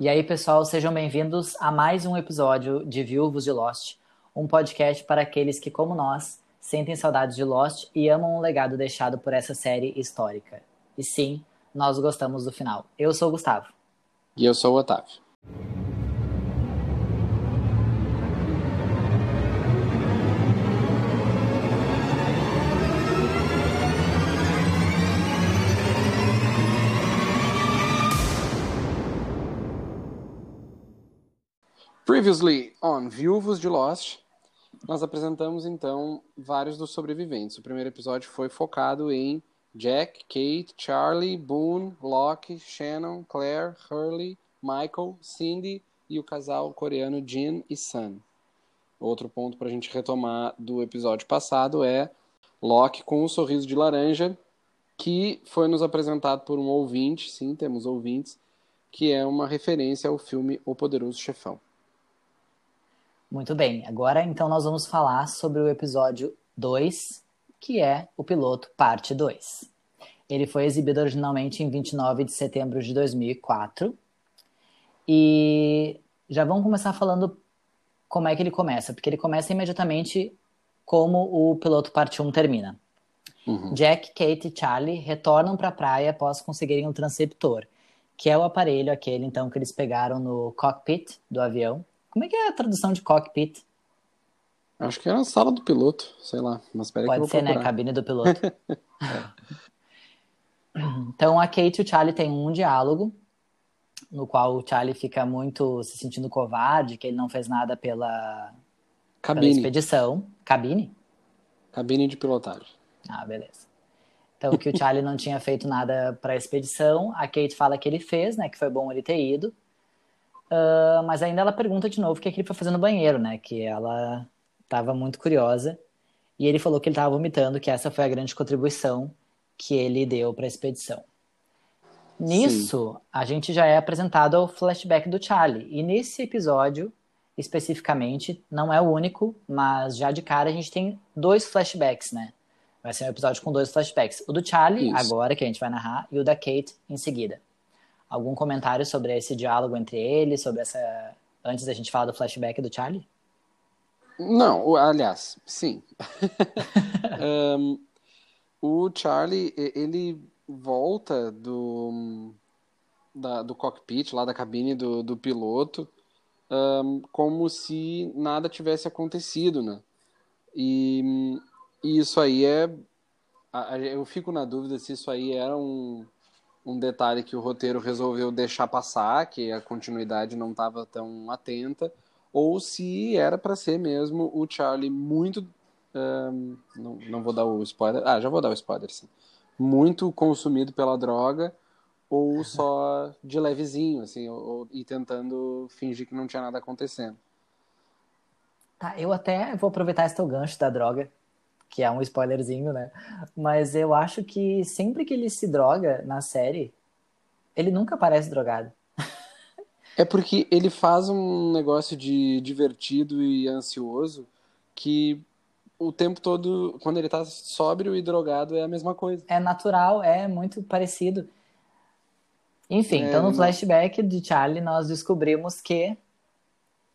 E aí, pessoal, sejam bem-vindos a mais um episódio de Viúvos de Lost, um podcast para aqueles que, como nós, sentem saudades de Lost e amam o legado deixado por essa série histórica. E sim, nós gostamos do final. Eu sou o Gustavo. E eu sou o Otávio. Previously on Viúvos de Lost, nós apresentamos então vários dos sobreviventes. O primeiro episódio foi focado em Jack, Kate, Charlie, Boone, Locke, Shannon, Claire, Hurley, Michael, Cindy e o casal coreano Jin e Sun. Outro ponto para a gente retomar do episódio passado é Locke com um sorriso de laranja, que foi nos apresentado por um ouvinte, sim, temos ouvintes, que é uma referência ao filme O Poderoso Chefão. Muito bem, agora então nós vamos falar sobre o episódio 2, que é o piloto parte 2. Ele foi exibido originalmente em 29 de setembro de 2004. E já vamos começar falando como é que ele começa, porque ele começa imediatamente como o piloto parte 1 termina. Uhum. Jack, Kate e Charlie retornam para a praia após conseguirem um transceptor, que é o aparelho aquele então que eles pegaram no cockpit do avião como é que é a tradução de cockpit? Acho que era a sala do piloto, sei lá. Mas espera Pode que eu ser, né? Cabine do piloto. Então a Kate e o Charlie têm um diálogo no qual o Charlie fica muito se sentindo covarde, que ele não fez nada pela, Cabine. pela expedição. Cabine? Cabine de pilotagem. Ah, beleza. Então que o Charlie não tinha feito nada para a expedição, a Kate fala que ele fez, né, que foi bom ele ter ido. Uh, mas ainda ela pergunta de novo o que, é que ele foi fazer no banheiro, né? Que ela estava muito curiosa. E ele falou que ele estava vomitando, que essa foi a grande contribuição que ele deu para a expedição. Nisso, Sim. a gente já é apresentado ao flashback do Charlie. E nesse episódio, especificamente, não é o único, mas já de cara a gente tem dois flashbacks, né? Vai ser um episódio com dois flashbacks. O do Charlie, Isso. agora, que a gente vai narrar, e o da Kate em seguida algum comentário sobre esse diálogo entre eles, sobre essa. Antes da gente falar do flashback do Charlie? Não, aliás, sim. um, o Charlie, ele volta do, da, do cockpit, lá da cabine do, do piloto, um, como se nada tivesse acontecido, né? E, e isso aí é. Eu fico na dúvida se isso aí era um um detalhe que o roteiro resolveu deixar passar, que a continuidade não estava tão atenta, ou se era para ser mesmo o Charlie muito. Um, não, não vou dar o spoiler. Ah, já vou dar o spoiler, sim. Muito consumido pela droga, ou só de levezinho, assim, ou, e tentando fingir que não tinha nada acontecendo. Tá, eu até vou aproveitar esse teu gancho da droga, que é um spoilerzinho, né? Mas eu acho que sempre que ele se droga na série, ele nunca parece drogado. É porque ele faz um negócio de divertido e ansioso que o tempo todo, quando ele tá sóbrio e drogado, é a mesma coisa. É natural, é muito parecido. Enfim, é, então no flashback de Charlie nós descobrimos que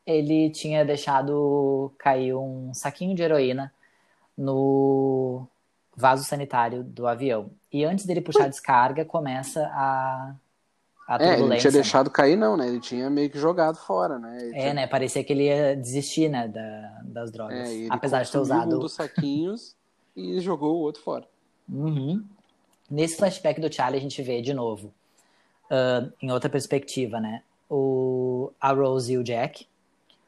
ele tinha deixado cair um saquinho de heroína no vaso sanitário do avião. E antes dele puxar a descarga, começa a, a turbulência. É, ele tinha deixado cair não, né? Ele tinha meio que jogado fora, né? Ele é, tinha... né? Parecia que ele ia desistir, né, da, das drogas. É, apesar de ter usado... um dos saquinhos e jogou o outro fora. Uhum. Nesse flashback do Charlie, a gente vê de novo, uh, em outra perspectiva, né? O, a Rose e o Jack,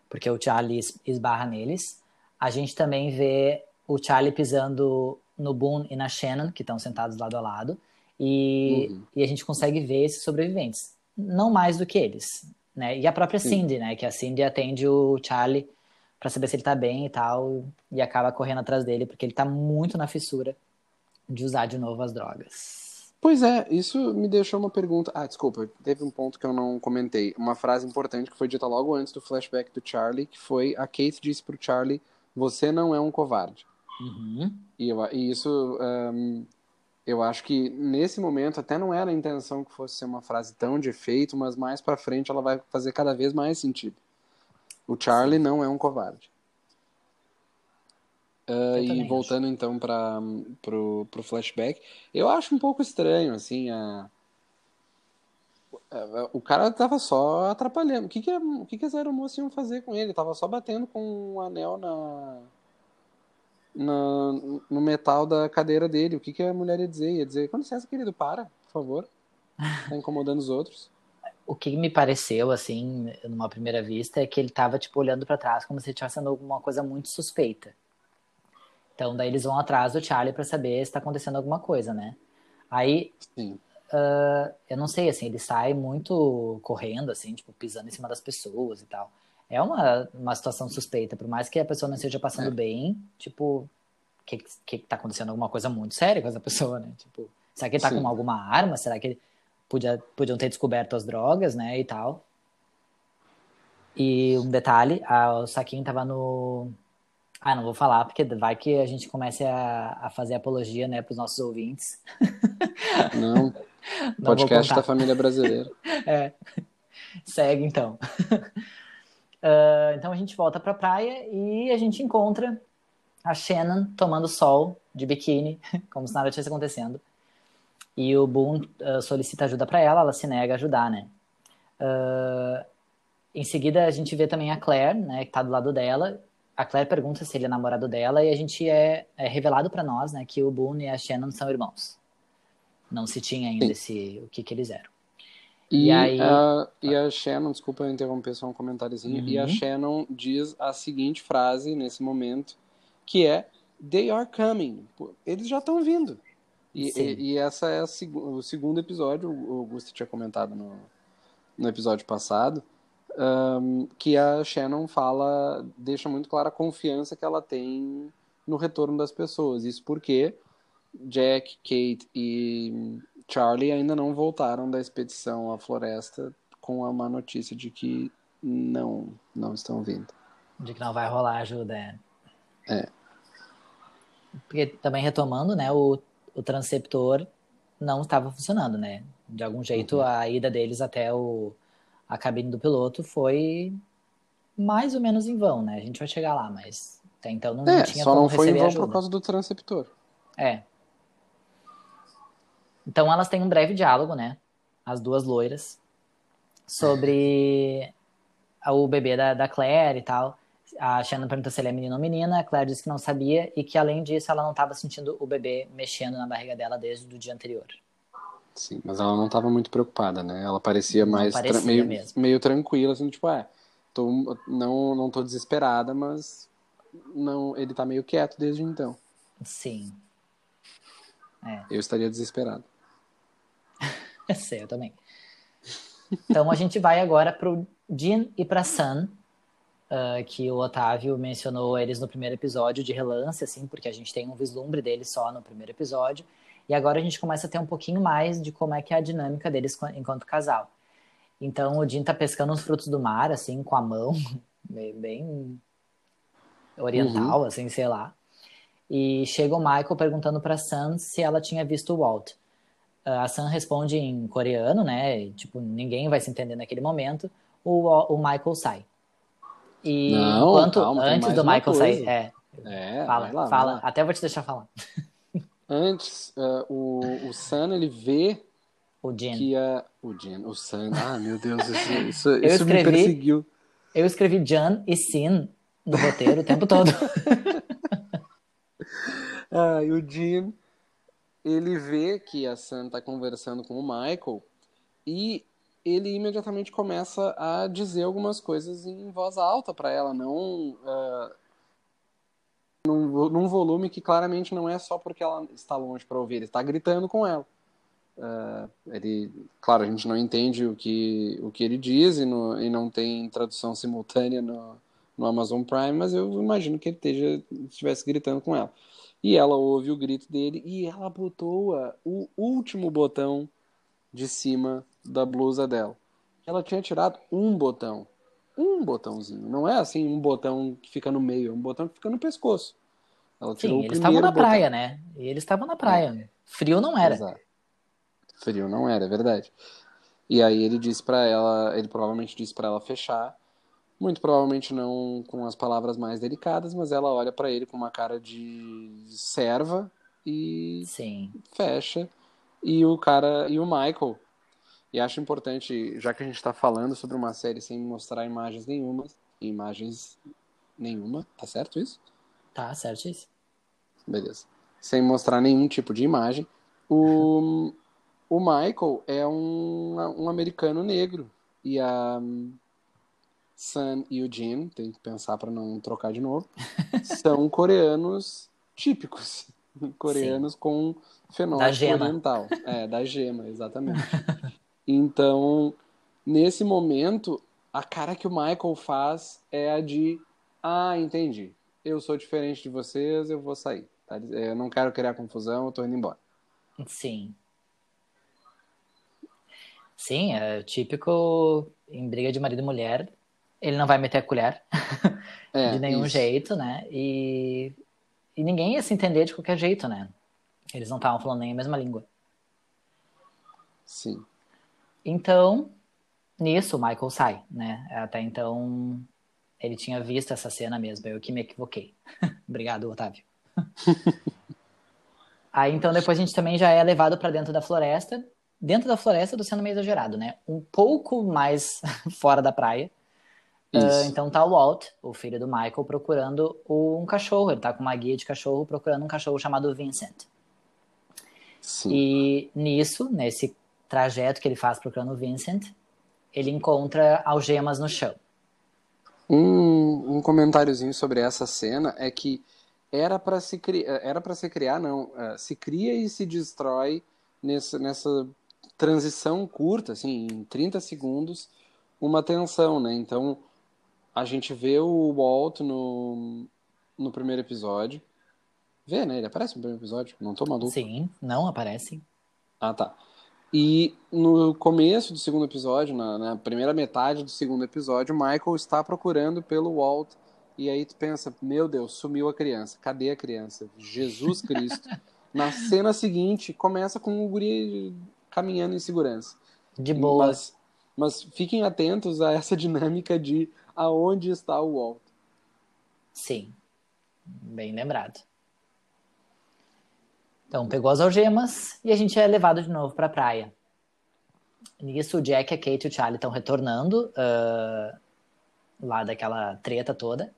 porque o Charlie esbarra neles. A gente também vê o Charlie pisando no Boone e na Shannon, que estão sentados lado a lado, e, uhum. e a gente consegue ver esses sobreviventes. Não mais do que eles, né? E a própria Sim. Cindy, né? Que a Cindy atende o Charlie para saber se ele tá bem e tal, e acaba correndo atrás dele, porque ele tá muito na fissura de usar de novo as drogas. Pois é, isso me deixou uma pergunta. Ah, desculpa, teve um ponto que eu não comentei. Uma frase importante que foi dita logo antes do flashback do Charlie, que foi a Kate disse pro Charlie: Você não é um covarde. Uhum. E, eu, e isso um, eu acho que nesse momento até não era a intenção que fosse ser uma frase tão de efeito, mas mais para frente ela vai fazer cada vez mais sentido. O Charlie Sim. não é um covarde. Uh, e voltando acho. então para pro, pro flashback, eu acho um pouco estranho assim a o cara tava só atrapalhando. O que que, o que, que as aeromoças iam fazer com ele? Tava só batendo com um anel na, na, no metal da cadeira dele. O que, que a mulher ia dizer? Ia dizer, com licença, querido, para, por favor. Tá incomodando os outros. O que me pareceu, assim, numa primeira vista, é que ele tava, tipo, olhando para trás como se estivesse sendo alguma coisa muito suspeita. Então, daí eles vão atrás do Charlie para saber se tá acontecendo alguma coisa, né? Aí, uh, eu não sei, assim, ele sai muito correndo, assim, tipo, pisando em cima das pessoas e tal. É uma, uma situação suspeita, por mais que a pessoa não esteja passando é. bem, tipo, que, que tá acontecendo alguma coisa muito séria com essa pessoa, né? Tipo, será que ele tá Sim. com alguma arma? Será que ele podia, podiam ter descoberto as drogas, né, e tal? E um detalhe, a, o Saquinho tava no, ah, não vou falar, porque vai que a gente comece a, a fazer apologia, né, para os nossos ouvintes. Não, não podcast da família brasileira. é, segue então. Uh, então a gente volta para a praia e a gente encontra a Shannon tomando sol de biquíni, como se nada tivesse acontecendo. E o Boone uh, solicita ajuda para ela, ela se nega a ajudar, né? Uh, em seguida a gente vê também a Claire, né, que tá do lado dela, a Claire pergunta se ele é namorado dela e a gente é, é revelado para nós, né, que o Boone e a Shannon são irmãos. Não se tinha ainda esse, o que que eles eram. E, e aí... A, e a Shannon, desculpa eu interromper só um comentáriozinho, uhum. e a uhum. Shannon diz a seguinte frase nesse momento, que é They are coming. Eles já estão vindo. E, e, e, essa é a, o segundo episódio, o Augusto tinha comentado no, no episódio passado, um, que a Shannon fala, deixa muito clara a confiança que ela tem no retorno das pessoas. Isso porque Jack, Kate e Charlie ainda não voltaram da expedição à floresta com a má notícia de que não, não estão vindo. De que não vai rolar ajuda. É. é. Porque também retomando, né, o, o transceptor não estava funcionando, né? De algum jeito uhum. a ida deles até o a cabine do piloto foi mais ou menos em vão, né? A gente vai chegar lá, mas até então não, é, não tinha só como não foi em vão ajuda. por causa do transceptor. É. Então elas têm um breve diálogo, né? As duas loiras sobre o bebê da, da Claire e tal. A Shannon pergunta se ele é menino ou menina, a Claire disse que não sabia e que além disso ela não estava sentindo o bebê mexendo na barriga dela desde o dia anterior. Sim, mas ela não estava muito preocupada, né? Ela parecia mais parecia meio, meio tranquila, assim, tipo, é, tô, não, não tô desesperada, mas não, ele tá meio quieto desde então. Sim. É. Eu estaria desesperado. Sei, eu também. Então a gente vai agora pro Jean e pra Sun, uh, que o Otávio mencionou eles no primeiro episódio de relance, assim, porque a gente tem um vislumbre deles só no primeiro episódio. E agora a gente começa a ter um pouquinho mais de como é que é a dinâmica deles enquanto casal. Então o Jim tá pescando os frutos do mar, assim, com a mão, bem oriental, uhum. assim, sei lá. E chega o Michael perguntando pra Sam se ela tinha visto o Walt. A Sam responde em coreano, né? E, tipo, ninguém vai se entender naquele momento. O, o Michael sai. E Não, enquanto calma, antes do Michael sair, é, é, fala, lá, fala. Até vou te deixar falar. Antes, uh, o, o Sam, ele vê o Jean. que a... O Jean, o Sam... Ah, meu Deus, isso, isso, eu isso escrevi, me perseguiu. Eu escrevi Jan e Sin no roteiro o tempo todo. ah, e o Jean, ele vê que a Sam tá conversando com o Michael e ele imediatamente começa a dizer algumas coisas em voz alta para ela, não... Uh, num, num volume que claramente não é só porque ela está longe para ouvir, ele está gritando com ela. Uh, ele, claro, a gente não entende o que, o que ele diz e, no, e não tem tradução simultânea no, no Amazon Prime, mas eu imagino que ele esteja, estivesse gritando com ela. E ela ouve o grito dele e ela botou o último botão de cima da blusa dela. Ela tinha tirado um botão um botãozinho. Não é assim um botão que fica no meio, é um botão que fica no pescoço. Ela tirou Sim, eles estavam na botão. praia, né? E eles estavam na praia. Frio não era. Exato. Frio não era, é verdade. E aí ele disse pra ela, ele provavelmente disse pra ela fechar, muito provavelmente não com as palavras mais delicadas, mas ela olha pra ele com uma cara de serva e Sim. fecha. E o cara, e o Michael, e acho importante, já que a gente tá falando sobre uma série sem mostrar imagens nenhuma, imagens nenhuma, tá certo isso? Tá, certíssimo. Beleza. Sem mostrar nenhum tipo de imagem. O, o Michael é um, um americano negro. E a Sun e o Jin, tem que pensar para não trocar de novo, são coreanos típicos. Coreanos com Da fenótipo oriental. É, da gema, exatamente. Então, nesse momento, a cara que o Michael faz é a de: Ah, entendi. Eu sou diferente de vocês, eu vou sair. tá? Eu não quero criar confusão, eu tô indo embora. Sim. Sim, é típico em briga de marido e mulher. Ele não vai meter a colher É, de nenhum isso. jeito, né? E, e ninguém ia se entender de qualquer jeito, né? Eles não estavam falando nem a mesma língua. Sim. Então, nisso, o Michael sai, né? Até então, ele tinha visto essa cena mesmo, eu que me equivoquei. Obrigado, Otávio. Aí, então, depois a gente também já é levado para dentro da floresta. Dentro da floresta, tô sendo meio exagerado, né? Um pouco mais fora da praia. Isso. então tá o Walt, o filho do Michael, procurando um cachorro. Ele tá com uma guia de cachorro procurando um cachorro chamado Vincent. Sim. E nisso, nesse trajeto que ele faz procurando o Vincent, ele encontra algemas no chão. Um, um comentáriozinho sobre essa cena é que era para se criar, era para se criar, não, eh, se cria e se destrói nessa, nessa transição curta, assim, em 30 segundos, uma tensão, né? Então, a gente vê o Walt no, no primeiro episódio. Vê, né? Ele aparece no primeiro episódio, não tô maluco. Sim, não aparece. Ah, tá. E no começo do segundo episódio, na, na primeira metade do segundo episódio, o Michael está procurando pelo Walt. E aí tu pensa, meu Deus, sumiu a criança. Cadê a criança? Jesus Cristo. na cena seguinte, começa com o guri caminhando em segurança. De boa. Mas, mas fiquem atentos a essa dinâmica de aonde está o Walt. Sim. Bem lembrado. Então, pegou as algemas e a gente é levado de novo pra praia. Nisso, o Jack, a Kate e o Charlie estão retornando ah, lá daquela treta toda.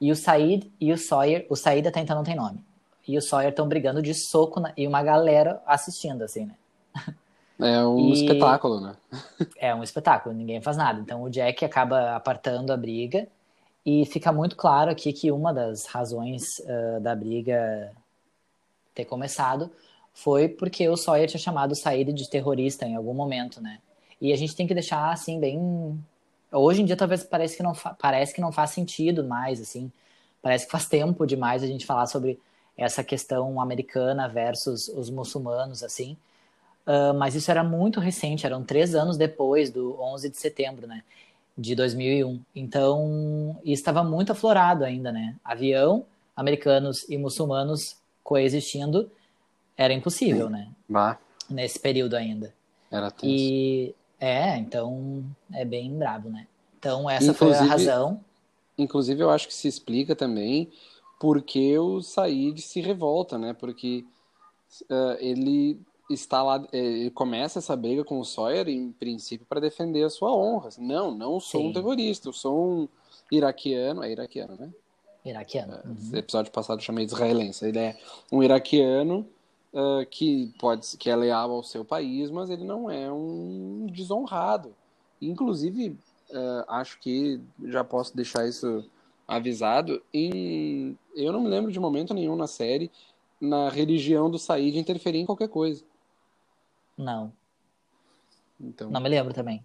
E o Said e o Sawyer, o Said até então não tem nome. E o Sawyer estão brigando de soco na- e uma galera assistindo, assim, né? É um E- espetáculo, né? É um espetáculo, ninguém faz nada. Então o Jack acaba apartando a briga e fica muito claro aqui que uma das razões ah, da briga ter começado foi porque o Sawyer tinha chamado o Said de terrorista em algum momento, né? E a gente tem que deixar assim bem hoje em dia talvez parece que não parece que não faz sentido mais assim. Parece que faz tempo demais a gente falar sobre essa questão americana versus os muçulmanos assim. Ah, mas isso era muito recente, eram três anos depois do 11 de setembro, né? De 2001. Então, estava muito aflorado ainda, né? Avião, americanos e muçulmanos coexistindo era impossível, né? Bah, Nesse período ainda. era tenso. E é, então é bem brabo, né? Então, essa foi a Inclusive- razão. Inclusive, eu acho que se explica também porque o Said se revolta, né? Porque eh, ele está lá, ele começa essa briga com o Sawyer, em princípio, para defender a sua honra. Não, não sou um Sim. terrorista, eu sou um iraquiano, é iraquiano, né? Iraquiano. Uhum. Esse episódio passado eu chamei de israelense. Ele é um iraquiano ah, que pode que é leal ao seu país, mas ele não é um desonrado. Inclusive, ah, acho que já posso deixar isso avisado. Em, eu não me lembro de momento nenhum na série na religião do Said interferir em qualquer coisa. Não, Então, não me lembro também.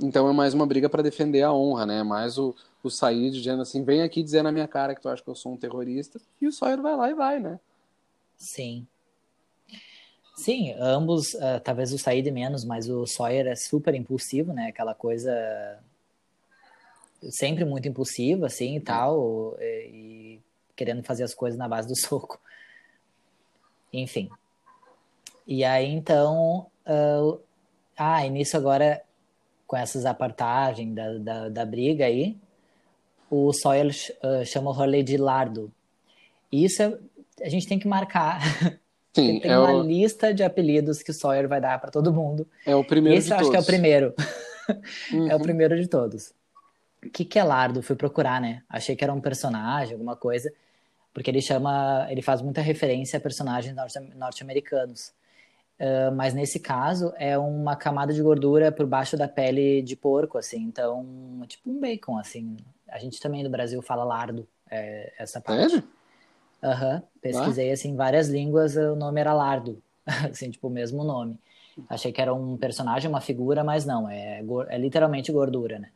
então é mais uma briga para defender a honra, né? Mais o, o Said dizendo assim: vem aqui dizer na minha cara que tu acha que eu sou um terrorista. E o Sawyer vai lá e vai, né? Sim. Sim, ambos, ah, talvez o Said menos, mas o Sawyer é super impulsivo, né? Aquela coisa sempre muito impulsiva, assim, e tal. E querendo fazer as coisas na base do soco. Enfim. E aí, então. Uh, ah, e nisso agora, com essas apartagens da, da, da briga aí, o Sawyer uh, chama o Hurley de Lardo. E isso é, a gente tem que marcar. Sim, tem é uma o, lista de apelidos que o Sawyer vai dar para todo mundo. é o primeiro Esse de eu acho todos. que é o primeiro. É o Uhum. primeiro de todos. O que, que é Lardo? Fui procurar, né? Achei que era um personagem, alguma coisa, porque ele chama, ele faz muita referência a personagens norte- norte-americanos. Ah, mas nesse caso é uma camada de gordura por baixo da pele de porco, assim. Então, é tipo um bacon, assim. A gente também no Brasil fala lardo, é, essa parte. Sério? Aham, pesquisei assim, em várias línguas o nome era Lardo, assim, tipo, o mesmo nome. Achei que era um personagem, uma figura, mas não, é, é literalmente gordura, né?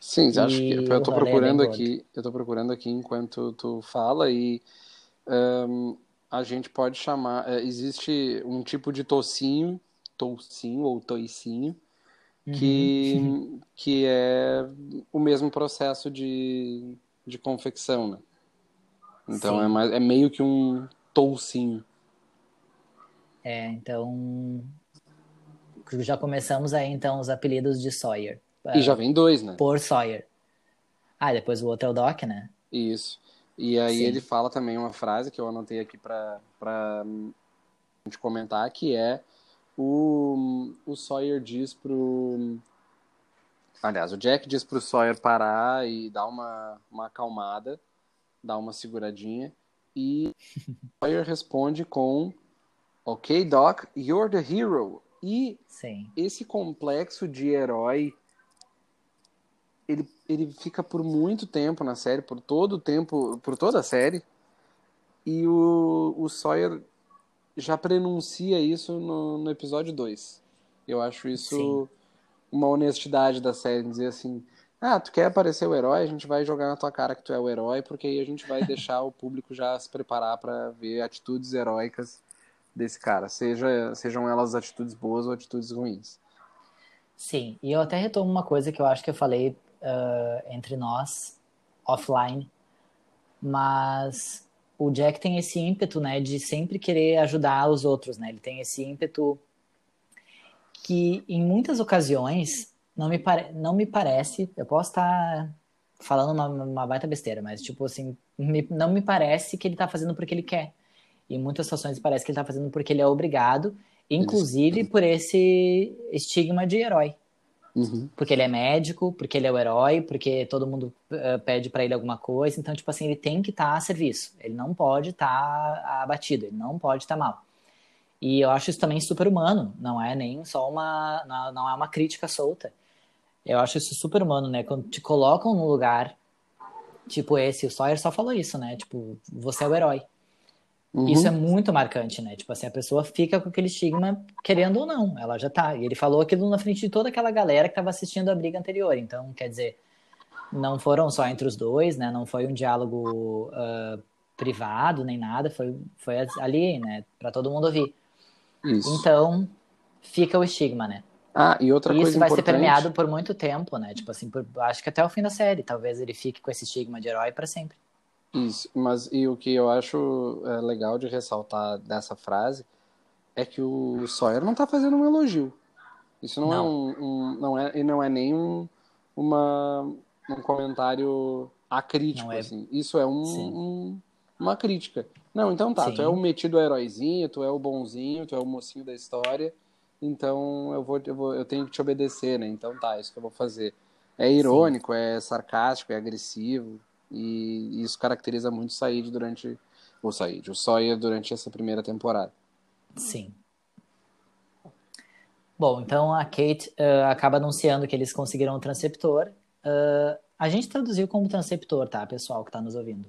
Sim, acho que E eu tô é procurando aqui, eu tô procurando aqui enquanto tu fala e ahn, a gente pode chamar, é, existe um tipo de tocinho, toucinho ou toicinho, que, Uhum. que é o mesmo processo de, de confecção, né? Então Sim. é, mais, é meio que um toucinho. É, então já começamos aí então os apelidos de Sawyer, E já vem dois, né? por Sawyer. Ah, depois o outro é o Doc, né? Isso. E aí Sim. ele fala também uma frase que eu anotei aqui para para gente comentar, que é o, o Sawyer diz pro aliás, o Jack diz pro Sawyer parar e dar uma, uma acalmada, dar uma seguradinha e o Sawyer responde com Ok, Doc, you're the hero. E Sim, esse complexo de herói ele, ele fica por muito tempo na série, por todo o tempo, por toda a série. E o, o Sawyer já prenuncia isso no, no episódio 2. Eu acho isso Sim. uma honestidade da série, dizer assim: "Ah, tu quer aparecer o herói, a gente vai jogar na tua cara que tu é o herói, porque aí a gente vai deixar o público já se preparar para ver atitudes heróicas desse cara, seja sejam elas atitudes boas ou atitudes ruins". sim. E eu até retomo uma coisa que eu acho que eu falei ah, entre nós, offline, mas o Jack tem esse ímpeto, né, de sempre querer ajudar os outros, né? Ele tem esse ímpeto que em muitas ocasiões não me, pare... não me parece, eu posso estar falando uma, uma baita besteira, mas tipo assim, me- não me parece que ele tá fazendo porque ele quer. Em muitas situações parece que ele tá fazendo porque ele é obrigado, inclusive por esse estigma de herói. Uhum. Porque ele é médico, porque ele é o herói, porque todo mundo eh, pede pra ele alguma coisa. Então, tipo assim, ele tem que estar a serviço. Ele não pode estar abatido, ele não pode estar mal. E eu acho isso também super humano, não é nem só uma. Não, não é uma crítica solta. Eu acho isso super humano, né? Quando te colocam num lugar tipo esse, o Sawyer só falou isso, né? Tipo, você é o herói. Uhum. Isso é muito marcante, né? Tipo assim, a pessoa fica com aquele estigma, querendo ou não, ela já tá. E ele falou aquilo na frente de toda aquela galera que tava assistindo a briga anterior. Então, quer dizer, não foram só entre os dois, né? Não foi um diálogo ah, privado nem nada, foi, foi ali, né? Pra todo mundo ouvir. Isso. Então, fica o estigma, né? Ah, e outra E isso coisa vai ser importante. permeado por muito tempo, né? Tipo assim, por- acho que até o fim da série. Talvez ele fique com esse estigma de herói pra sempre. Isso, mas e o que eu acho é, legal de ressaltar dessa frase é que o Sawyer não tá fazendo um elogio. Isso não, é Não. um, um- não é e não é nem um, uma, um comentário acrítico é- assim. Isso é um, Sim. um- uma crítica. Não, então tá, tu Sim. é o metido heróizinho, tu é o bonzinho, tu é o mocinho da história. Então eu vou, eu vou eu tenho que te obedecer, né? Então tá, isso que eu vou fazer. É irônico, é sarcástico, é agressivo. E isso caracteriza muito o Said durante. O Said, o Sawyer durante essa primeira temporada. Sim. Bom, então a Kate ah, acaba anunciando que eles conseguiram o transceptor. Ah, a gente traduziu como transceptor, tá, pessoal que tá nos ouvindo?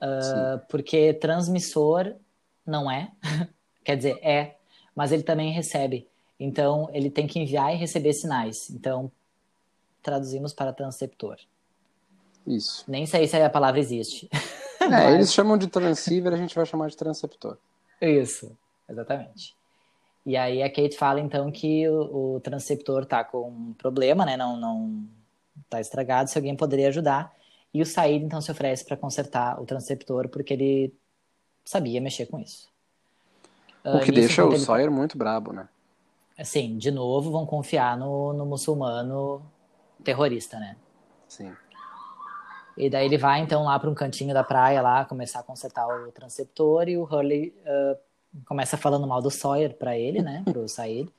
Sim. porque transmissor não é, quer dizer, é, mas ele também recebe. Então, ele tem que enviar e receber sinais. Então, traduzimos para transceptor. Isso. Nem sei se a palavra existe. É, Mas- eles chamam de transceiver, a gente vai chamar de transceptor. Isso, exatamente. E aí a Kate fala então que o, o transceptor tá com um problema, né? Não, não tá estragado, se alguém poderia ajudar. E o Said então se oferece para consertar o transceptor porque ele sabia mexer com isso. O que uh, deixa o ele... Sawyer muito brabo, né? Assim, de novo vão confiar no, no muçulmano terrorista, né? Sim. E daí ele vai então lá para um cantinho da praia lá começar a consertar o transceptor e o Hurley uh, começa falando mal do Sawyer para ele, né, pro Said.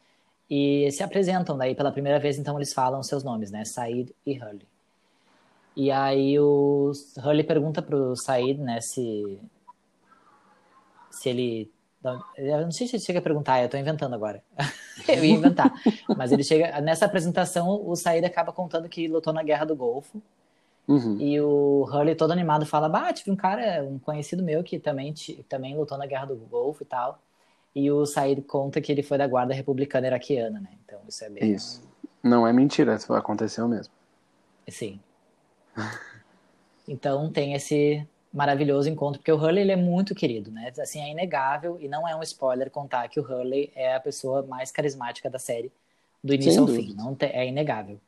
E se apresentam daí pela primeira vez, então eles falam seus nomes, né, Said e Hurley. E aí o Hurley pergunta pro Said, né, se se ele eu não sei se ele chega a perguntar, eu tô inventando agora. eu ia inventar. Mas ele chega. Nessa apresentação, o Said acaba contando que lutou na Guerra do Golfo. Uhum. E o Hurley todo animado fala: Bah, tive um cara, um conhecido meu que também, também lutou na Guerra do Golfo e tal. E o Said conta que ele foi da Guarda Republicana Iraquiana, né? Então isso é bem. Isso. Não é mentira, isso aconteceu mesmo. Sim. Então tem esse maravilhoso encontro, porque o Hurley ele é muito querido, né? Assim, é inegável e não é um spoiler contar que o Hurley é a pessoa mais carismática da série, do início Sem ao dúvida. fim, não te, é inegável.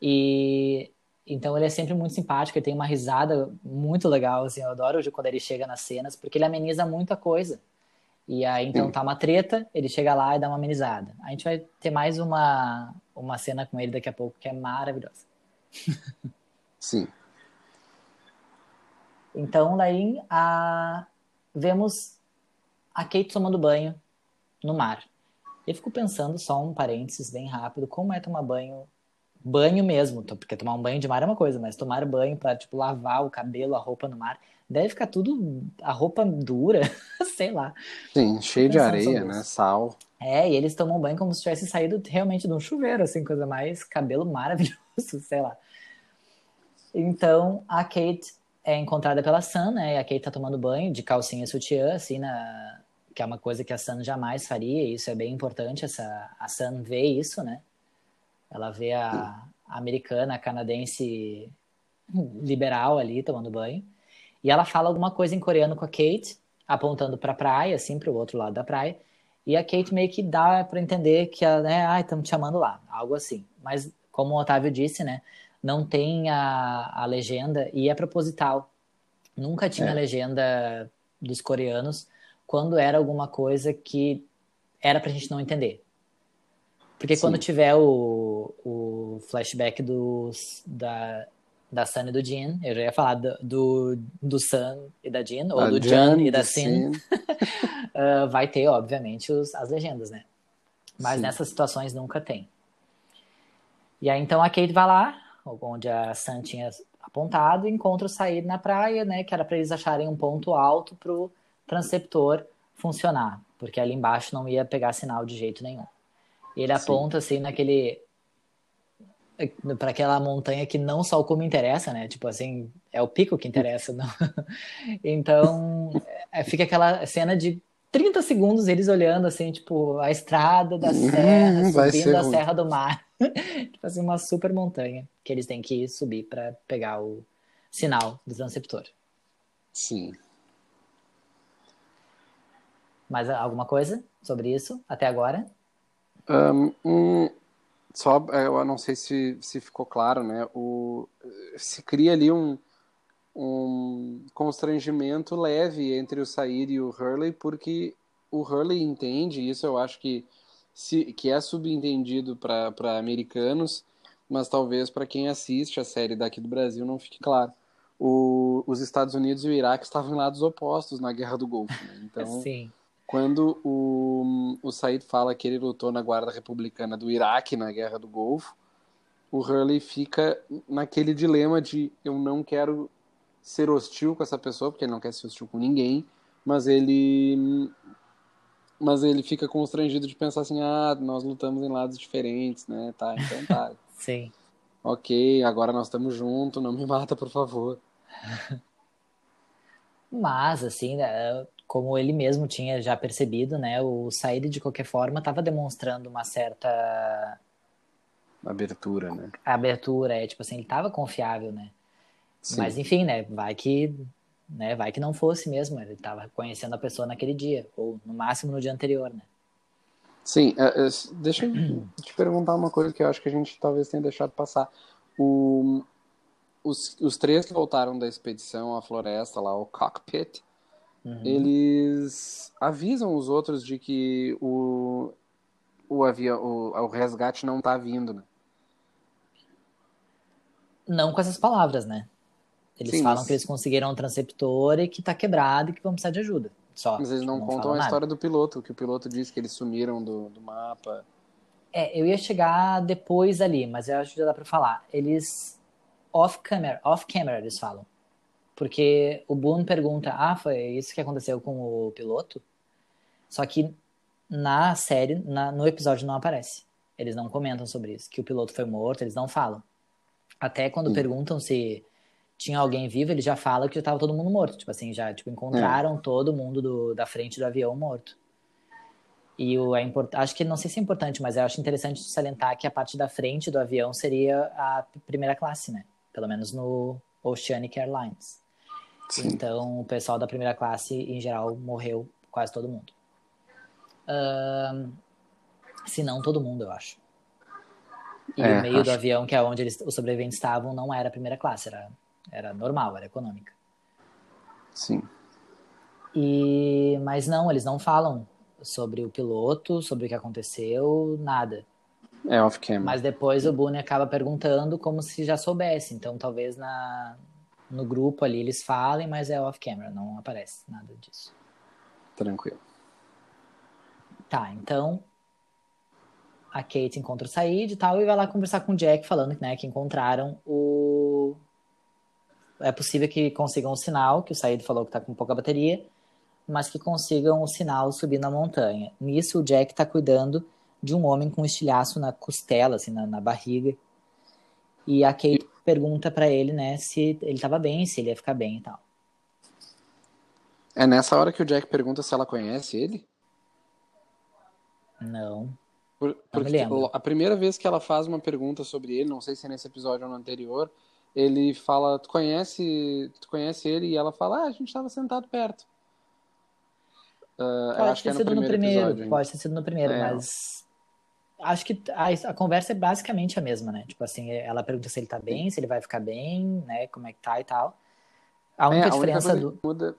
E então ele é sempre muito simpático, ele tem uma risada muito legal, assim, eu adoro quando ele chega nas cenas, porque ele ameniza muita coisa. E aí então Sim. tá uma treta, ele chega lá e dá uma amenizada. A gente vai ter mais uma uma cena com ele daqui a pouco que é maravilhosa. Sim. Então, daí a... vemos a Kate tomando banho no mar. Eu fico pensando, só um parênteses bem rápido, como é tomar banho, banho mesmo, porque tomar um banho de mar é uma coisa, mas tomar banho para tipo lavar o cabelo, a roupa no mar, deve ficar tudo a roupa dura, sei lá. Sim, cheio de areia, né, sal. É, e eles tomam banho como se tivesse saído realmente de um chuveiro, assim, coisa mais cabelo maravilhoso, sei lá. Então, a Kate é encontrada pela Sam, né? E a Kate tá tomando banho de calcinha sutiã, assim, na... que é uma coisa que a Sam jamais faria, e isso é bem importante, essa... a Sam vê isso, né? Ela vê a, a americana, a canadense liberal ali tomando banho. E ela fala alguma coisa em coreano com a Kate, apontando para a praia, assim, para o outro lado da praia. E a Kate meio que dá para entender que ela, né, ah, estamos te chamando lá, algo assim. Mas, como o Otávio disse, né, não tem a, a legenda e é proposital. Nunca tinha é. legenda dos coreanos quando era alguma coisa que era pra gente não entender. Porque Sim. quando tiver o, o flashback dos, da, da Sun e do Jin, eu já ia falar do, do, do Sun e da Jin, ou a do Jan e da Sin, uh, vai ter, obviamente, os, as legendas, né? Mas Sim. nessas situações nunca tem. E aí então a Kate vai lá, onde a Sam tinha apontado, e encontra o Said na praia, né, que era para eles acharem um ponto alto para o transceptor funcionar, porque ali embaixo não ia pegar sinal de jeito nenhum. E ele Sim. aponta assim naquele para aquela montanha que não só o como interessa, né? Tipo assim, é o pico que interessa, não. então, é, fica aquela cena de 30 segundos eles olhando assim, tipo, a estrada da uhum, serra, subindo a ruim. Serra do Mar. tipo assim, uma super montanha que eles têm que subir para pegar o sinal do transceptor. Sim. Mais alguma coisa sobre isso até agora? Um, só, é, eu não sei se, se ficou claro, né? O, se cria ali um, um constrangimento leve entre o Said e o Hurley, porque o Hurley entende, isso eu acho que se, que é subentendido para americanos, mas talvez para quem assiste a série daqui do Brasil não fique claro. O, os Estados Unidos e o Iraque estavam em lados opostos na Guerra do Golfo. Né? Então, Sim. Quando o, o Said fala que ele lutou na Guarda Republicana do Iraque na Guerra do Golfo, o Hurley fica naquele dilema de eu não quero ser hostil com essa pessoa, porque ele não quer ser hostil com ninguém, mas ele mas ele fica constrangido de pensar assim, ah, nós lutamos em lados diferentes, né? Tá, então tá. Sim. Ok, agora nós estamos juntos, não me mata, por favor. Mas, assim, né, como ele mesmo tinha já percebido, né, o Said, de qualquer forma, estava demonstrando uma certa... Abertura, né? Abertura, é, tipo assim, ele estava confiável, né? Sim. Mas, enfim, né, vai que né? Vai que não fosse mesmo, ele estava conhecendo a pessoa naquele dia, ou no máximo no dia anterior, né? Sim, é, é, deixa eu te perguntar uma coisa que eu acho que a gente talvez tenha deixado passar. O, os, os três que voltaram da expedição à floresta, lá, o cockpit, uhum. eles avisam os outros de que o, o, avião, o, o resgate não tá vindo, né? Não com essas palavras, né? Eles Sim, falam mas... que eles conseguiram um transceptor e que tá quebrado e que vão precisar de ajuda. Só. Mas eles não, não contam a nada. história do piloto, que o piloto disse que eles sumiram do, do mapa. É, eu ia chegar depois ali, mas eu acho que já dá pra falar. Eles off camera, off camera eles falam. Porque o Boone pergunta: "Ah, foi isso que aconteceu com o piloto?" Só que na série, na, no episódio não aparece. Eles não comentam sobre isso, que o piloto foi morto, eles não falam. Até quando Sim. perguntam se tinha alguém vivo, ele já fala que já tava todo mundo morto. Tipo assim, já tipo, encontraram é. todo mundo do, da frente do avião morto. E o, é import... acho que não sei se é importante, mas eu acho interessante salientar que a parte da frente do avião seria a primeira classe, né? Pelo menos no Oceanic Airlines. Sim. Então, o pessoal da primeira classe, em geral, morreu quase todo mundo. Uh, se não todo mundo, eu acho. E é, o meio acho... do avião, que é onde eles, os sobreviventes estavam, não era primeira classe, era, era normal, era econômica. Sim. E, mas não, eles não falam sobre o piloto, sobre o que aconteceu, nada. É off-camera. Mas depois o Boone acaba perguntando como se já soubesse. Então talvez na, no grupo ali eles falem, mas é off-camera, não aparece nada disso. Tranquilo. Tá, então a Kate encontra o Said e tal, e vai lá conversar com o Jack, falando né, que encontraram o. É possível que consigam um sinal, que o Said falou que tá com pouca bateria, mas que consigam o sinal subir na montanha. Nisso, o Jack está cuidando de um homem com um estilhaço na costela, assim, na, na barriga. E a Kate pergunta para ele, né, se ele estava bem, se ele ia ficar bem e tal. É nessa hora que o Jack pergunta se ela conhece ele? Não. Por, porque não a primeira vez que ela faz uma pergunta sobre ele, não sei se é nesse episódio ou no anterior, ele fala, tu conhece, tu conhece ele? E ela fala, ah, a gente estava sentado perto. Uh, pode ter é sido no primeiro, episódio, pode ter sido no primeiro, é. mas acho que a, a, conversa é basicamente a mesma, né? Tipo assim, ela pergunta se ele tá bem, se ele vai ficar bem, né? Como é que tá e tal. A única é, a diferença única do. Muda...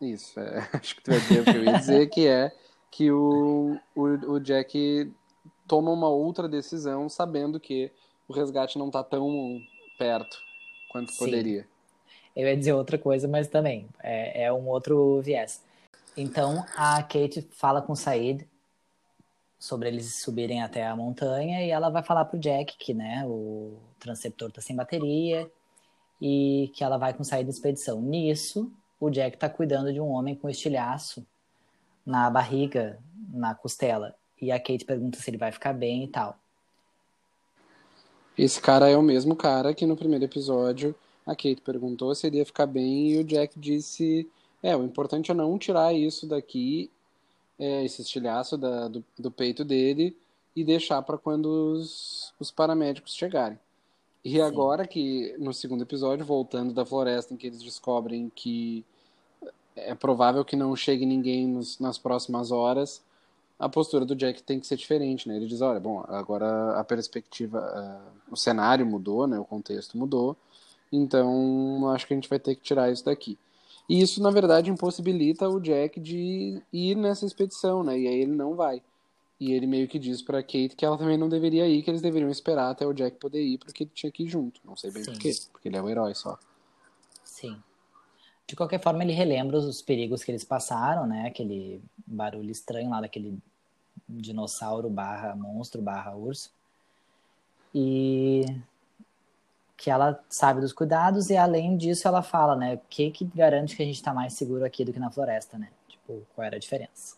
Isso, é, acho que tu vai dizer o que eu ia dizer, que é que o, o, o Jack toma uma outra decisão sabendo que o resgate não tá tão perto quanto Sim. poderia. Eu ia dizer outra coisa, mas também é, é um outro viés. Então a Kate fala com o Said sobre eles subirem até a montanha e ela vai falar pro Jack que, né, o transceptor tá sem bateria e que ela vai com o Said da expedição. Nisso, o Jack tá cuidando de um homem com estilhaço na barriga, na costela. E a Kate pergunta se ele vai ficar bem e tal. Esse cara é o mesmo cara que no primeiro episódio a Kate perguntou se ele ia ficar bem e o Jack disse é, o importante é não tirar isso daqui, é, esse estilhaço da, do, do, peito dele, e deixar para quando os, os, paramédicos chegarem. E Sim. agora que, no segundo episódio, voltando da floresta, em que eles descobrem que é provável que não chegue ninguém nos, nas próximas horas, a postura do Jack tem que ser diferente, né? Ele diz, olha, bom, agora a perspectiva, uh, o cenário mudou, né? O contexto mudou, então acho que a gente vai ter que tirar isso daqui. E isso, na verdade, impossibilita o Jack de ir nessa expedição, né? E aí ele não vai. E ele meio que diz pra Kate que ela também não deveria ir, que eles deveriam esperar até o Jack poder ir, porque ele tinha que ir junto. Não sei bem por quê, porque ele é o herói só. Sim. De qualquer forma, ele relembra os perigos que eles passaram, né? Aquele barulho estranho lá daquele dinossauro barra monstro barra urso. E que ela sabe dos cuidados e além disso ela fala, né, o que que garante que a gente está mais seguro aqui do que na floresta, né? Tipo, qual era a diferença?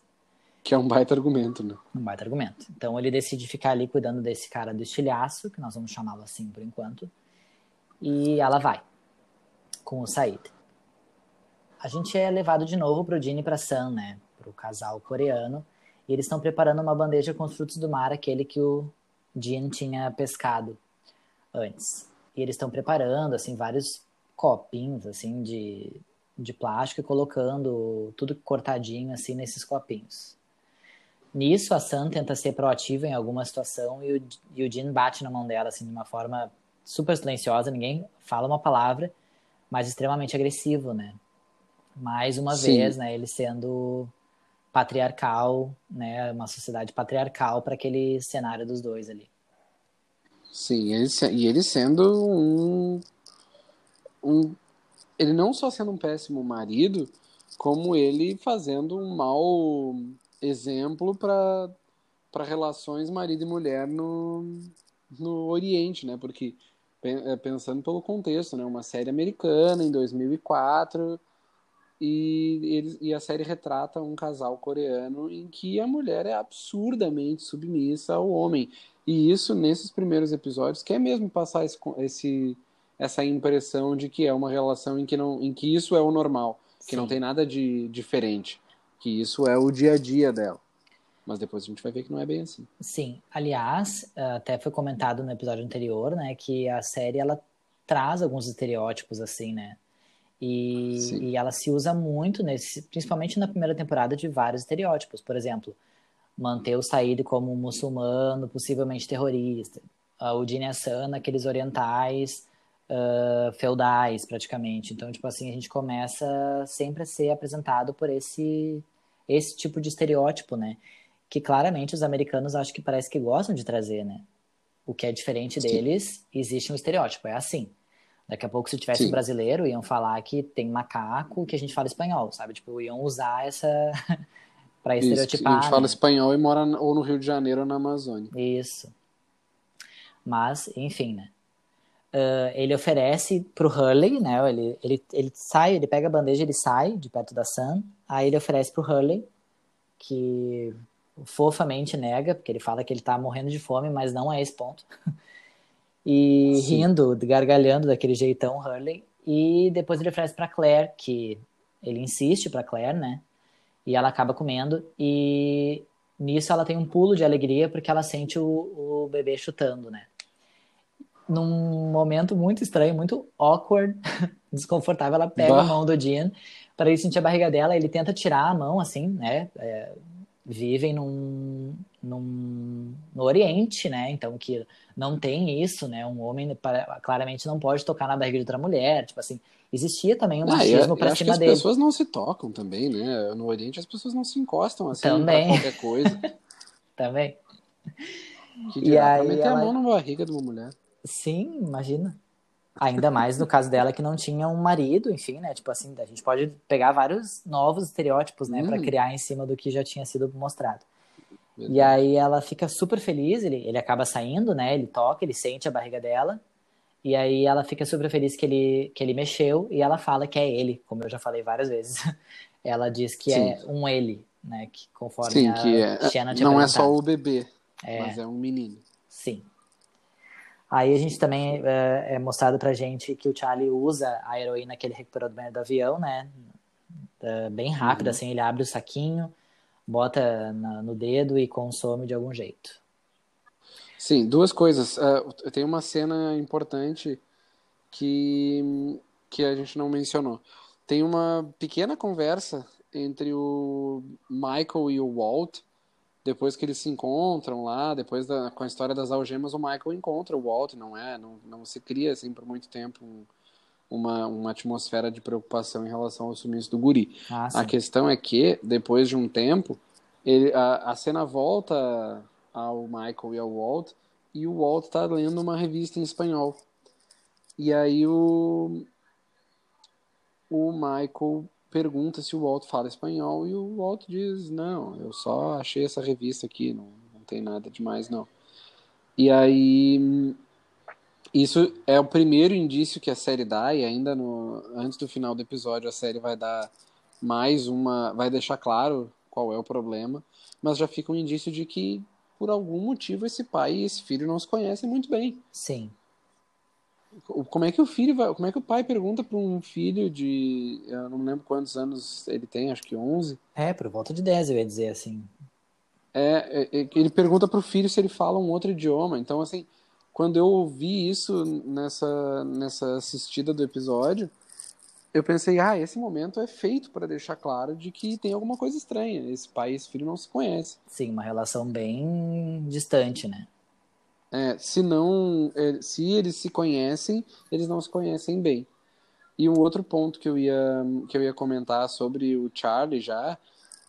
Que é um baita argumento, né? Um baita argumento. Então ele decide ficar ali cuidando desse cara do estilhaço, que nós vamos chamá-lo assim por enquanto, e ela vai com o Said. A gente é levado de novo pro Jin e pra Sam, né? Pro casal coreano. E eles estão preparando uma bandeja com os frutos do mar, aquele que o Jin tinha pescado antes. E eles estão preparando, assim, vários copinhos, assim, de, de plástico e colocando tudo cortadinho, assim, nesses copinhos. Nisso, a Sam tenta ser proativa em alguma situação e o, e o Jean bate na mão dela, assim, de uma forma super silenciosa, ninguém fala uma palavra, mas extremamente agressivo, né? Mais uma Sim. vez, né, ele sendo patriarcal, né, uma sociedade patriarcal para aquele cenário dos dois ali. Sim, ele, e ele sendo um, um. Ele não só sendo um péssimo marido, como ele fazendo um mau exemplo para relações marido e mulher no, no Oriente, né? Porque é, pensando pelo contexto, né? Uma série americana em 2004 e, ele, e a série retrata um casal coreano em que a mulher é absurdamente submissa ao homem. E isso, nesses primeiros episódios, quer mesmo passar esse, esse, essa impressão de que é uma relação em que, não, em que isso é o normal, Sim. que não tem nada de diferente, que isso é o dia a dia dela. Mas depois a gente vai ver que não é bem assim. Sim. Aliás, até foi comentado no episódio anterior, né, que a série ela traz alguns estereótipos assim, né? E, e ela se usa muito nesse, principalmente na primeira temporada de vários estereótipos. Por exemplo, manter o Said como um muçulmano, possivelmente terrorista. o Din Hassan, aqueles orientais uh, feudais, praticamente. Então, tipo assim, a gente começa sempre a ser apresentado por esse esse tipo de estereótipo, né? Que claramente os americanos acho que parece que gostam de trazer, né? O que é diferente Sim. deles, existe um estereótipo, é assim. Daqui a pouco, se tivesse Sim. um brasileiro, iam falar que tem macaco, que a gente fala espanhol, sabe? Tipo, iam usar essa para estereotipar. Isso, a gente fala né? espanhol e mora ou no Rio de Janeiro ou na Amazônia. Isso. Mas, enfim, né? Uh, ele oferece pro Hurley, né? Ele, ele, ele sai, ele pega a bandeja, ele sai de perto da Sam. Aí ele oferece pro Hurley, que fofamente nega, porque ele fala que ele tá morrendo de fome, mas não é esse ponto. e Sim. rindo, gargalhando daquele jeitão Hurley. E depois ele oferece para Claire, que ele insiste para Claire, né? E ela acaba comendo e nisso ela tem um pulo de alegria porque ela sente o, o bebê chutando, né? Num momento muito estranho, muito awkward, desconfortável, ela pega bah. a mão do Jean para ele sentir a barriga dela, ele tenta tirar a mão, assim, né? É, vivem num, num, no Oriente, né? Então que não tem isso, né? Um homem claramente não pode tocar na barriga de outra mulher, tipo assim, existia também um ah, machismo ah, para cima as dele. As pessoas não se tocam também, né? No Oriente as pessoas não se encostam assim também. pra qualquer coisa. também. Que e aí meter ela... a mão na barriga de uma mulher. Sim, imagina. Ainda mais no caso dela que não tinha um marido, enfim, né? Tipo assim, a gente pode pegar vários novos estereótipos, né, hum. para criar em cima do que já tinha sido mostrado. E aí ela fica super feliz, ele, ele acaba saindo, né? Ele toca, ele sente a barriga dela. E aí ela fica super feliz que ele, que ele mexeu e ela fala que é ele, como eu já falei várias vezes. ela diz que Sim. é um ele, né? Que conforme Sim, a que é, não é só o bebê, é, mas é um menino. Sim. Aí a gente também é, é mostrado pra gente que o Charlie usa a heroína que ele recuperou do banheiro do avião, né? É, bem rápido, uhum. assim, ele abre o saquinho, bota na, no dedo e consome de algum jeito. Sim, duas coisas. Uh, tem uma cena importante que, que a gente não mencionou. Tem uma pequena conversa entre o Michael e o Walt, depois que eles se encontram lá, depois da, com a história das algemas, o Michael encontra o Walt, não é? Não, não se cria assim por muito tempo um, uma, uma atmosfera de preocupação em relação ao sumiço do guri. Ah, a questão é que, depois de um tempo, ele, a, a cena volta ao Michael e ao Walt, e o Walt está lendo uma revista em espanhol. E aí o, o Michael pergunta se o Walt fala espanhol e o Walt diz: Não, eu só achei essa revista aqui, não, não tem nada demais, não. E aí, isso é o primeiro indício que a série dá, e ainda no, antes do final do episódio, a série vai dar mais uma. vai deixar claro qual é o problema, mas já fica um indício de que, por algum motivo, esse pai e esse filho não se conhecem muito bem. Sim. Como é que o filho vai, como é que o pai pergunta para um filho de, eu não lembro quantos anos ele tem, acho que 11. É, por volta de 10, eu ia dizer assim. É, é, é ele pergunta para o filho se ele fala um outro idioma. Então, assim, quando eu ouvi isso nessa, nessa assistida do episódio, eu pensei, ah, esse momento é feito para deixar claro de que tem alguma coisa estranha. Esse pai e esse filho não se conhecem. Sim, uma relação bem distante, né? É, se não, é, se eles se conhecem, eles não se conhecem bem. E um outro ponto que eu ia que eu ia comentar sobre o Charlie já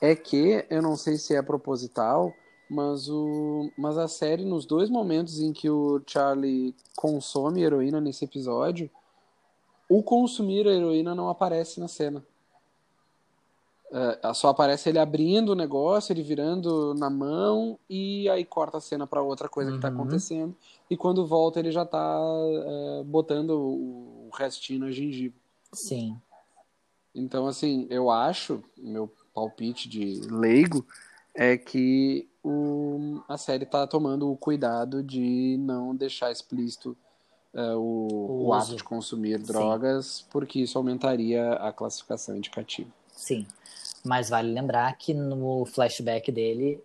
é que eu não sei se é proposital, mas o mas a série nos dois momentos em que o Charlie consome heroína nesse episódio, o consumir a heroína não aparece na cena. Uh, só aparece ele abrindo o negócio, ele virando na mão e aí corta a cena para outra coisa tá uhum. que está acontecendo. E quando volta ele já está uh, botando o, o restinho na gengiva. Sim. Então, assim, eu acho, meu palpite de leigo, é que o, a série está tomando o cuidado de não deixar explícito uh, o, o, o ato de consumir drogas, Sim. porque isso aumentaria a classificação indicativa. Sim. Mas vale lembrar que no flashback dele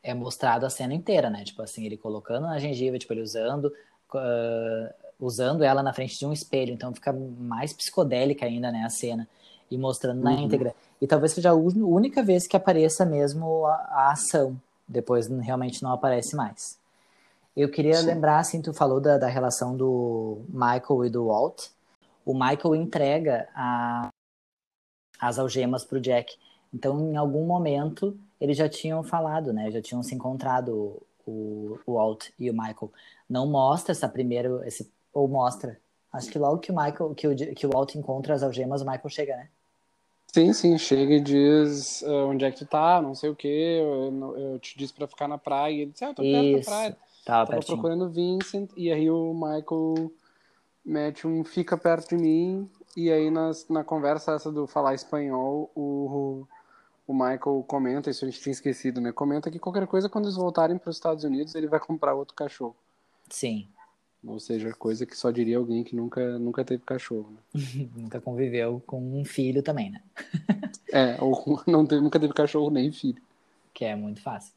é mostrado a cena inteira, né? Tipo assim, ele colocando na gengiva, tipo, ele usando, uh, usando ela na frente de um espelho. Então fica mais psicodélica ainda, né, a cena. E mostrando uhum. na íntegra. E talvez seja a única vez que apareça mesmo a, a ação. Depois realmente não aparece mais. Eu queria Sim. lembrar, assim, tu falou da, da relação do Michael e do Walt. O Michael entrega a, as algemas pro Jack. Então, em algum momento, eles já tinham falado, né? Já tinham se encontrado o, o Walt e o Michael. Não mostra essa primeira, esse, ou mostra. Acho que logo que o Michael, que o, que o Walt encontra as algemas, o Michael chega, né? Sim, sim, chega e diz uh, onde é que tu tá, não sei o que, eu, eu, te disse pra ficar na praia, e ele disse, ah, eu tô perto Isso. da praia. Tava, Tava procurando Vincent, e aí o Michael mete um fica perto de mim, e aí nas, na conversa essa do falar espanhol, o, o Michael comenta, isso a gente tinha esquecido, né? Comenta que qualquer coisa, quando eles voltarem para os Estados Unidos, ele vai comprar outro cachorro. Sim. Ou seja, coisa que só diria alguém que nunca, nunca teve cachorro. Né? nunca conviveu com um filho também, né? é, ou não teve, nunca teve cachorro nem filho. Que é muito fácil.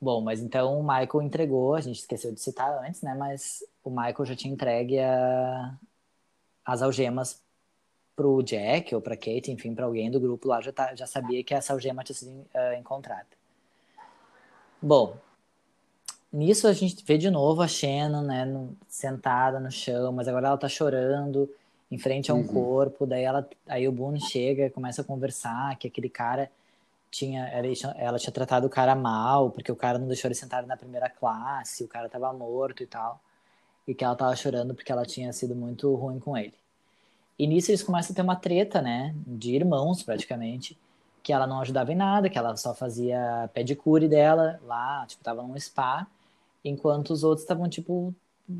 Bom, mas então o Michael entregou, a gente esqueceu de citar antes, né? Mas o Michael já tinha entregue a... as algemas pro Jack ou para Kate, enfim, para alguém do grupo lá já, tá, já sabia que essa algema tinha sido uh, encontrada. Bom, nisso a gente vê de novo a Shannon, né, no, sentada no chão, mas agora ela tá chorando em frente a um uhum. corpo, daí ela, aí o Boone chega, começa a conversar que aquele cara tinha, ela, ela tinha tratado o cara mal, porque o cara não deixou ele sentar na primeira classe, o cara tava morto e tal, e que ela tava chorando porque ela tinha sido muito ruim com ele. E nisso eles começam a ter uma treta, né? De irmãos, praticamente. Que ela não ajudava em nada, que ela só fazia pedicure dela lá, tipo, tava num spa. Enquanto os outros estavam, tipo,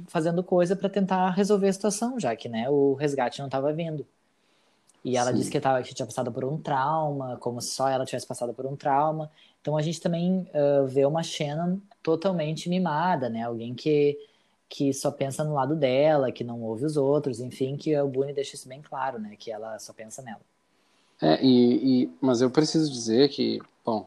fazendo coisa para tentar resolver a situação, já que, né, o resgate não tava vindo. E ela Sim. disse que, tava, que tinha passado por um trauma, como se só ela tivesse passado por um trauma. Então a gente também uh, vê uma Shannon totalmente mimada, né? Alguém que que só pensa no lado dela, que não ouve os outros, enfim, que o Boone deixa isso bem claro, né? Que ela só pensa nela. É, e, e mas eu preciso dizer que, bom,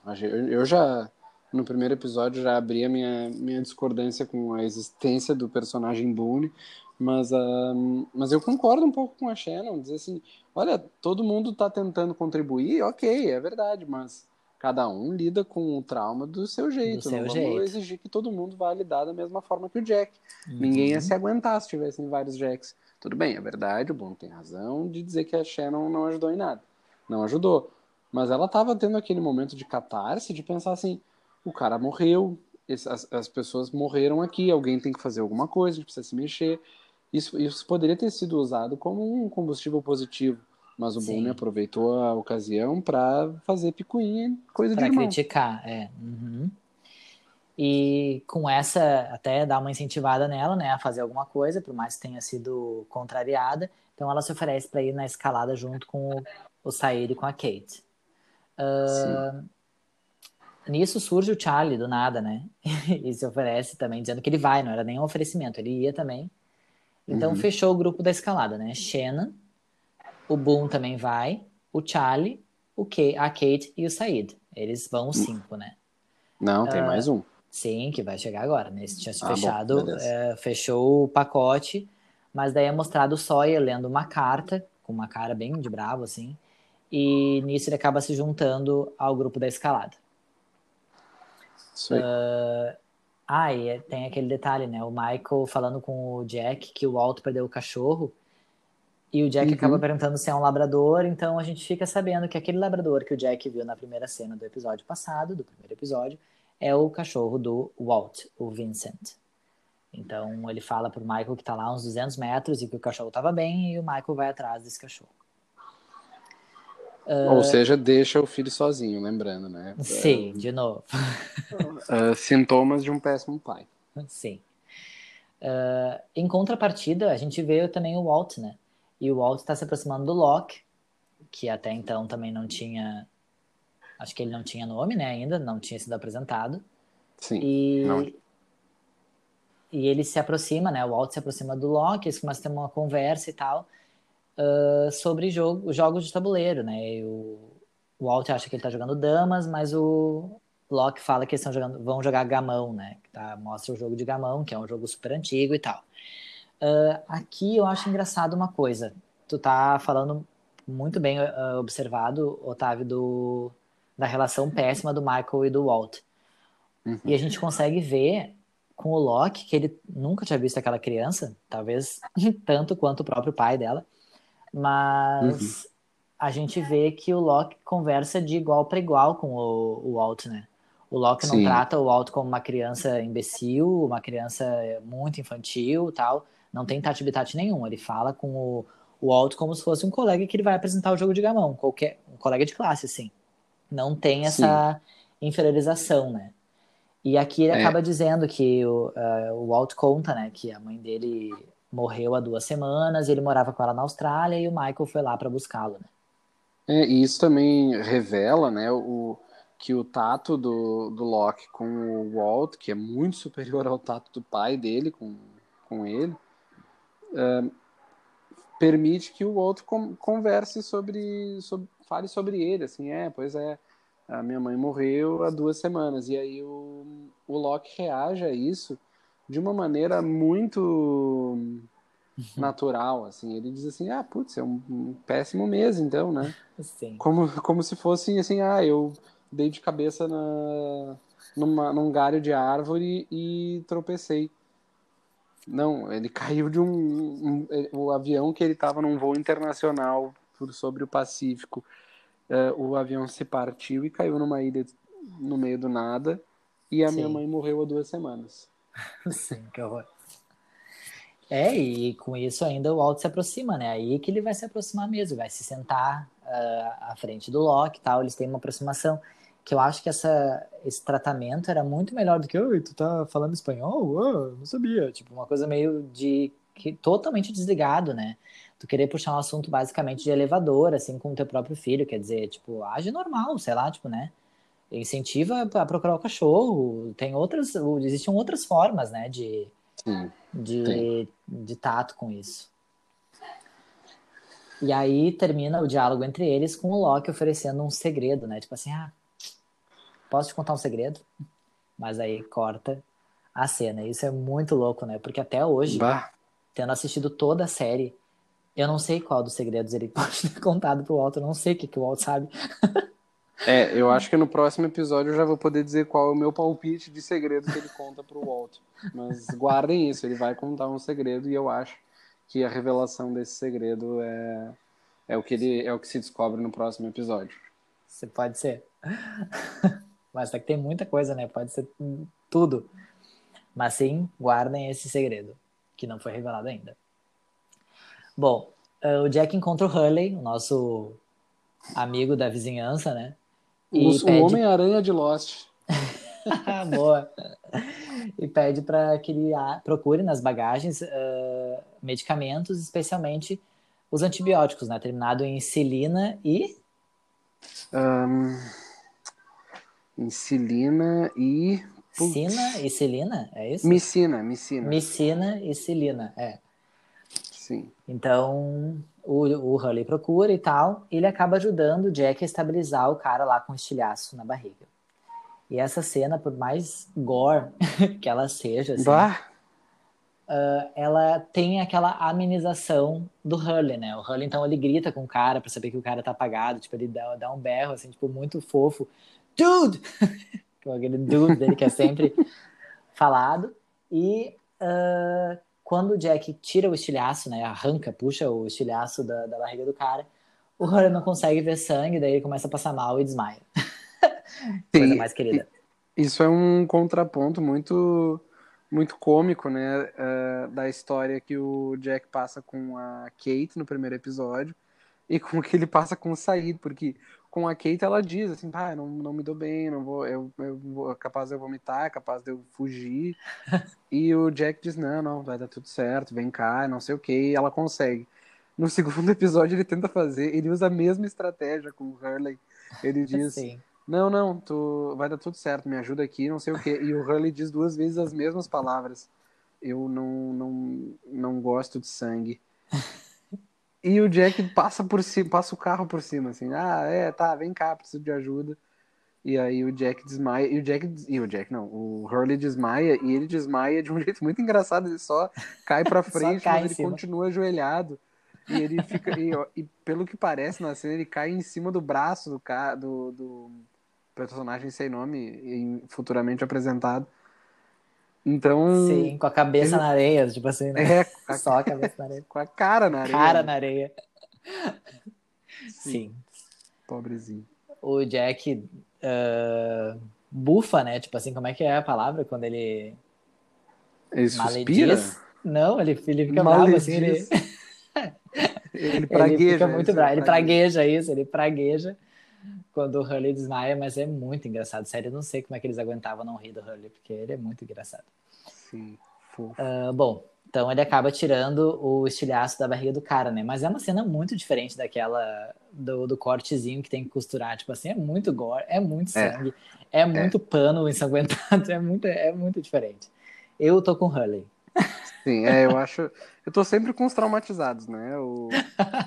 eu já no primeiro episódio já abri a minha, minha discordância com a existência do personagem Boone, mas, uh, mas eu concordo um pouco com a Shannon, dizer assim, olha, todo mundo está tentando contribuir, ok, é verdade, mas cada um lida com o trauma do seu jeito. Do seu não jeito. vamos exigir que todo mundo vá lidar da mesma forma que o Jack. Uhum. Ninguém ia se aguentar se tivessem vários Jacks. Tudo bem, é verdade, o Bono tem razão de dizer que a Shannon não ajudou em nada. Não ajudou. Mas ela estava tendo aquele momento de catarse, de pensar assim, o cara morreu, as, as pessoas morreram aqui, alguém tem que fazer alguma coisa, a gente precisa se mexer. Isso, isso poderia ter sido usado como um combustível positivo mas o Boone aproveitou a ocasião para fazer picuinha, coisa pra de irmão. criticar, é. Uhum. E com essa, até dar uma incentivada nela, né, a fazer alguma coisa, por mais que tenha sido contrariada. Então ela se oferece para ir na escalada junto com o, o Said e com a Kate. Uh, nisso surge o Charlie do nada, né? e se oferece também, dizendo que ele vai, não era nem um oferecimento, ele ia também. Então uhum. fechou o grupo da escalada, né? Shannon, o Boom também vai, o Charlie, o Kay, a Kate e o Said. Eles vão os cinco, né? Não, tem uh, mais um. Sim, que vai chegar agora, né? tinha se ah, fechado, bom, é, fechou o pacote, mas daí é mostrado o Sawyer lendo uma carta, com uma cara bem de bravo, assim, e nisso ele acaba se juntando ao grupo da escalada. Uh, Ah, e é, tem aquele detalhe, né? O Michael falando com o Jack que o Walt perdeu o cachorro. E o Jack uhum. acaba perguntando se é um labrador, então a gente fica sabendo que aquele labrador que o Jack viu na primeira cena do episódio passado, do primeiro episódio, é o cachorro do Walt, o Vincent. Então ele fala pro Michael que tá lá uns 200 metros e que o cachorro tava bem e o Michael vai atrás desse cachorro. Uh... Ou seja, deixa o filho sozinho, lembrando, né? Sim, de novo. uh, sintomas de um péssimo pai. Sim. Uh, em contrapartida, a gente vê também o Walt, né? E o Walt está se aproximando do Locke, que até então também não tinha. Acho que ele não tinha nome, né? Ainda, não tinha sido apresentado. Sim. E, não. e ele se aproxima, né? O Walt se aproxima do Locke, eles começam a ter uma conversa e tal uh, sobre jogo, jogos de tabuleiro, né? O, o Walt acha que ele tá jogando damas, mas o Locke fala que eles estão jogando, vão jogar gamão, né? Tá, mostra o jogo de gamão, que é um jogo super antigo e tal. Uh, aqui eu acho engraçado uma coisa. Tu tá falando muito bem uh, observado, Otávio, do, da relação péssima do Michael e do Walt. Uhum. E a gente consegue ver com o Locke que ele nunca tinha visto aquela criança, talvez tanto quanto o próprio pai dela. Mas uhum. a gente vê que o Locke conversa de igual para igual com o, o Walt, né? O Locke Sim. não trata o Walt como uma criança imbecil, uma criança muito infantil tal. Não tem tati-bitati nenhum. Ele fala com o, o Walt como se fosse um colega que ele vai apresentar o jogo de gamão. Qualquer, um colega de classe, assim. Não tem essa Sim. inferiorização, né? E aqui ele é. acaba dizendo que o, uh, o Walt conta, né, que a mãe dele morreu há duas semanas, ele morava com ela na Austrália e o Michael foi lá para buscá-lo, né? É, e isso também revela, né, o, que o tato do, do Locke com o Walt, que é muito superior ao tato do pai dele com, com ele, é, permite que o Walt converse sobre, sobre, fale sobre ele, assim, é, pois é, a minha mãe morreu há duas semanas, e aí o, o Locke reage a isso de uma maneira muito uhum. natural, assim. Ele diz assim, ah, putz, é um, um péssimo mês, então, né? Sim. Como, como se fosse assim, ah, eu dei de cabeça na, numa, num galho de árvore e tropecei. Não, ele caiu de um, um, o avião que ele estava num voo internacional por sobre o Pacífico. Uh, o avião se partiu e caiu numa ilha no meio do nada e a Sim. minha mãe morreu há duas semanas. Sim, que horror. É, e com isso ainda o Alto se aproxima, né? Aí que ele vai se aproximar mesmo, vai se sentar uh, à frente do Loki e tal, eles têm uma aproximação. Que eu acho que essa, esse tratamento era muito melhor do que, oi, tu tá falando espanhol? Oh, não sabia. Tipo, uma coisa meio de. Que, totalmente desligado, né? Tu querer puxar um assunto basicamente de elevador, assim, com o teu próprio filho, quer dizer, tipo, age normal, sei lá, tipo, né? Incentiva a procurar o cachorro. Tem outras, existem outras formas, né, de, sim, de, sim. de tato com isso. E aí termina o diálogo entre eles com o Loki oferecendo um segredo, né? Tipo assim, ah, posso te contar um segredo? Mas aí corta a cena. Isso é muito louco, né? Porque até hoje, bah. tendo assistido toda a série, eu não sei qual dos segredos ele pode ter contado pro Walt, eu não sei o que, que o Walt sabe. É, eu acho que no próximo episódio eu já vou poder dizer qual é o meu palpite de segredo que ele conta pro Walt. Mas guardem isso, ele vai contar um segredo e eu acho que a revelação desse segredo é, é o que ele é o que se descobre no próximo episódio. Você pode ser. Mas é que tem muita coisa, né? Pode ser tudo. Mas sim, guardem esse segredo, que não foi revelado ainda. Bom, eh, o Jack encontra o Hurley, o nosso amigo da vizinhança, né? O, pede... Homem-Aranha de Lost. Boa. E pede para que ele procure nas bagagens uh, medicamentos, especialmente os antibióticos, né? Terminado em cilina e. Um, em cilina e. Cina e cilina, é isso? Micina, micina. Micina e cilina, é. Sim. Então, o, o Hurley procura e tal, e ele acaba ajudando o Jack a estabilizar o cara lá com um estilhaço na barriga. E essa cena, por mais gore que ela seja, assim, uh, ela tem aquela amenização do Hurley, né? O Hurley, então, ele grita com o cara pra saber que o cara tá apagado, tipo, ele dá, dá um berro, assim, tipo, muito fofo. Dude! Aquele dude dele que é sempre falado. E uh, quando o Jack tira o estilhaço, né? Arranca, puxa o estilhaço da, da barriga do cara, o Hurley não consegue ver sangue, daí ele começa a passar mal e desmaia. Coisa mais querida. Isso é um contraponto muito muito cômico, né, uh, da história que o Jack passa com a Kate no primeiro episódio e com o que ele passa com o Said, porque com a Kate ela diz assim, ah, não, não me dou bem, não vou, eu, eu vou, capaz de eu vomitar, capaz de eu fugir. e o Jack diz, não, não, vai dar tudo certo, vem cá, não sei o que, e ela consegue. No segundo episódio ele tenta fazer, ele usa a mesma estratégia com o Hurley. Ele diz, Sim. não, não, tu vai dar tudo certo, me ajuda aqui, não sei o que. E o Hurley diz duas vezes as mesmas palavras. Eu não, não, não gosto de sangue. E o Jack passa por cima, passa o carro por cima, assim, ah, é, tá, vem cá, preciso de ajuda. E aí o Jack desmaia, e o Jack, e o Jack não, o Hurley desmaia, e ele desmaia de um jeito muito engraçado, ele só cai pra frente, cai mas ele cima. continua ajoelhado. E ele fica, e, e pelo que parece na cena, ele cai em cima do braço do, do, do personagem sem nome, futuramente apresentado. Então, Sim, com a cabeça ele- na areia, tipo assim, né? é, Só a cabeça na areia. com a cara na areia. Cara né? na areia. Sim. Sim. Pobrezinho. O Jack ah, bufa, né? Tipo assim, como é que é a palavra quando ele Ele suspira? malediz? Não, ele, ele fica bravo, assim, ele. Ele ele pragueja. fica muito bravo. Ele pragueja isso, ele pragueja quando o Hurley desmaia, mas é muito engraçado. Sério, eu não sei como é que eles aguentavam não rir do Hurley, porque ele é muito engraçado. Sim, fofo. Ah, bom, então ele acaba tirando o estilhaço da barriga do cara, né? Mas é uma cena muito diferente daquela do, do cortezinho que tem que costurar. Tipo assim, é muito gore, é muito É. sangue, é, muito pano ensanguentado, é muito, é muito diferente. Eu tô com o Hurley. Sim, é, eu acho. Eu tô sempre com os traumatizados, né? Eu,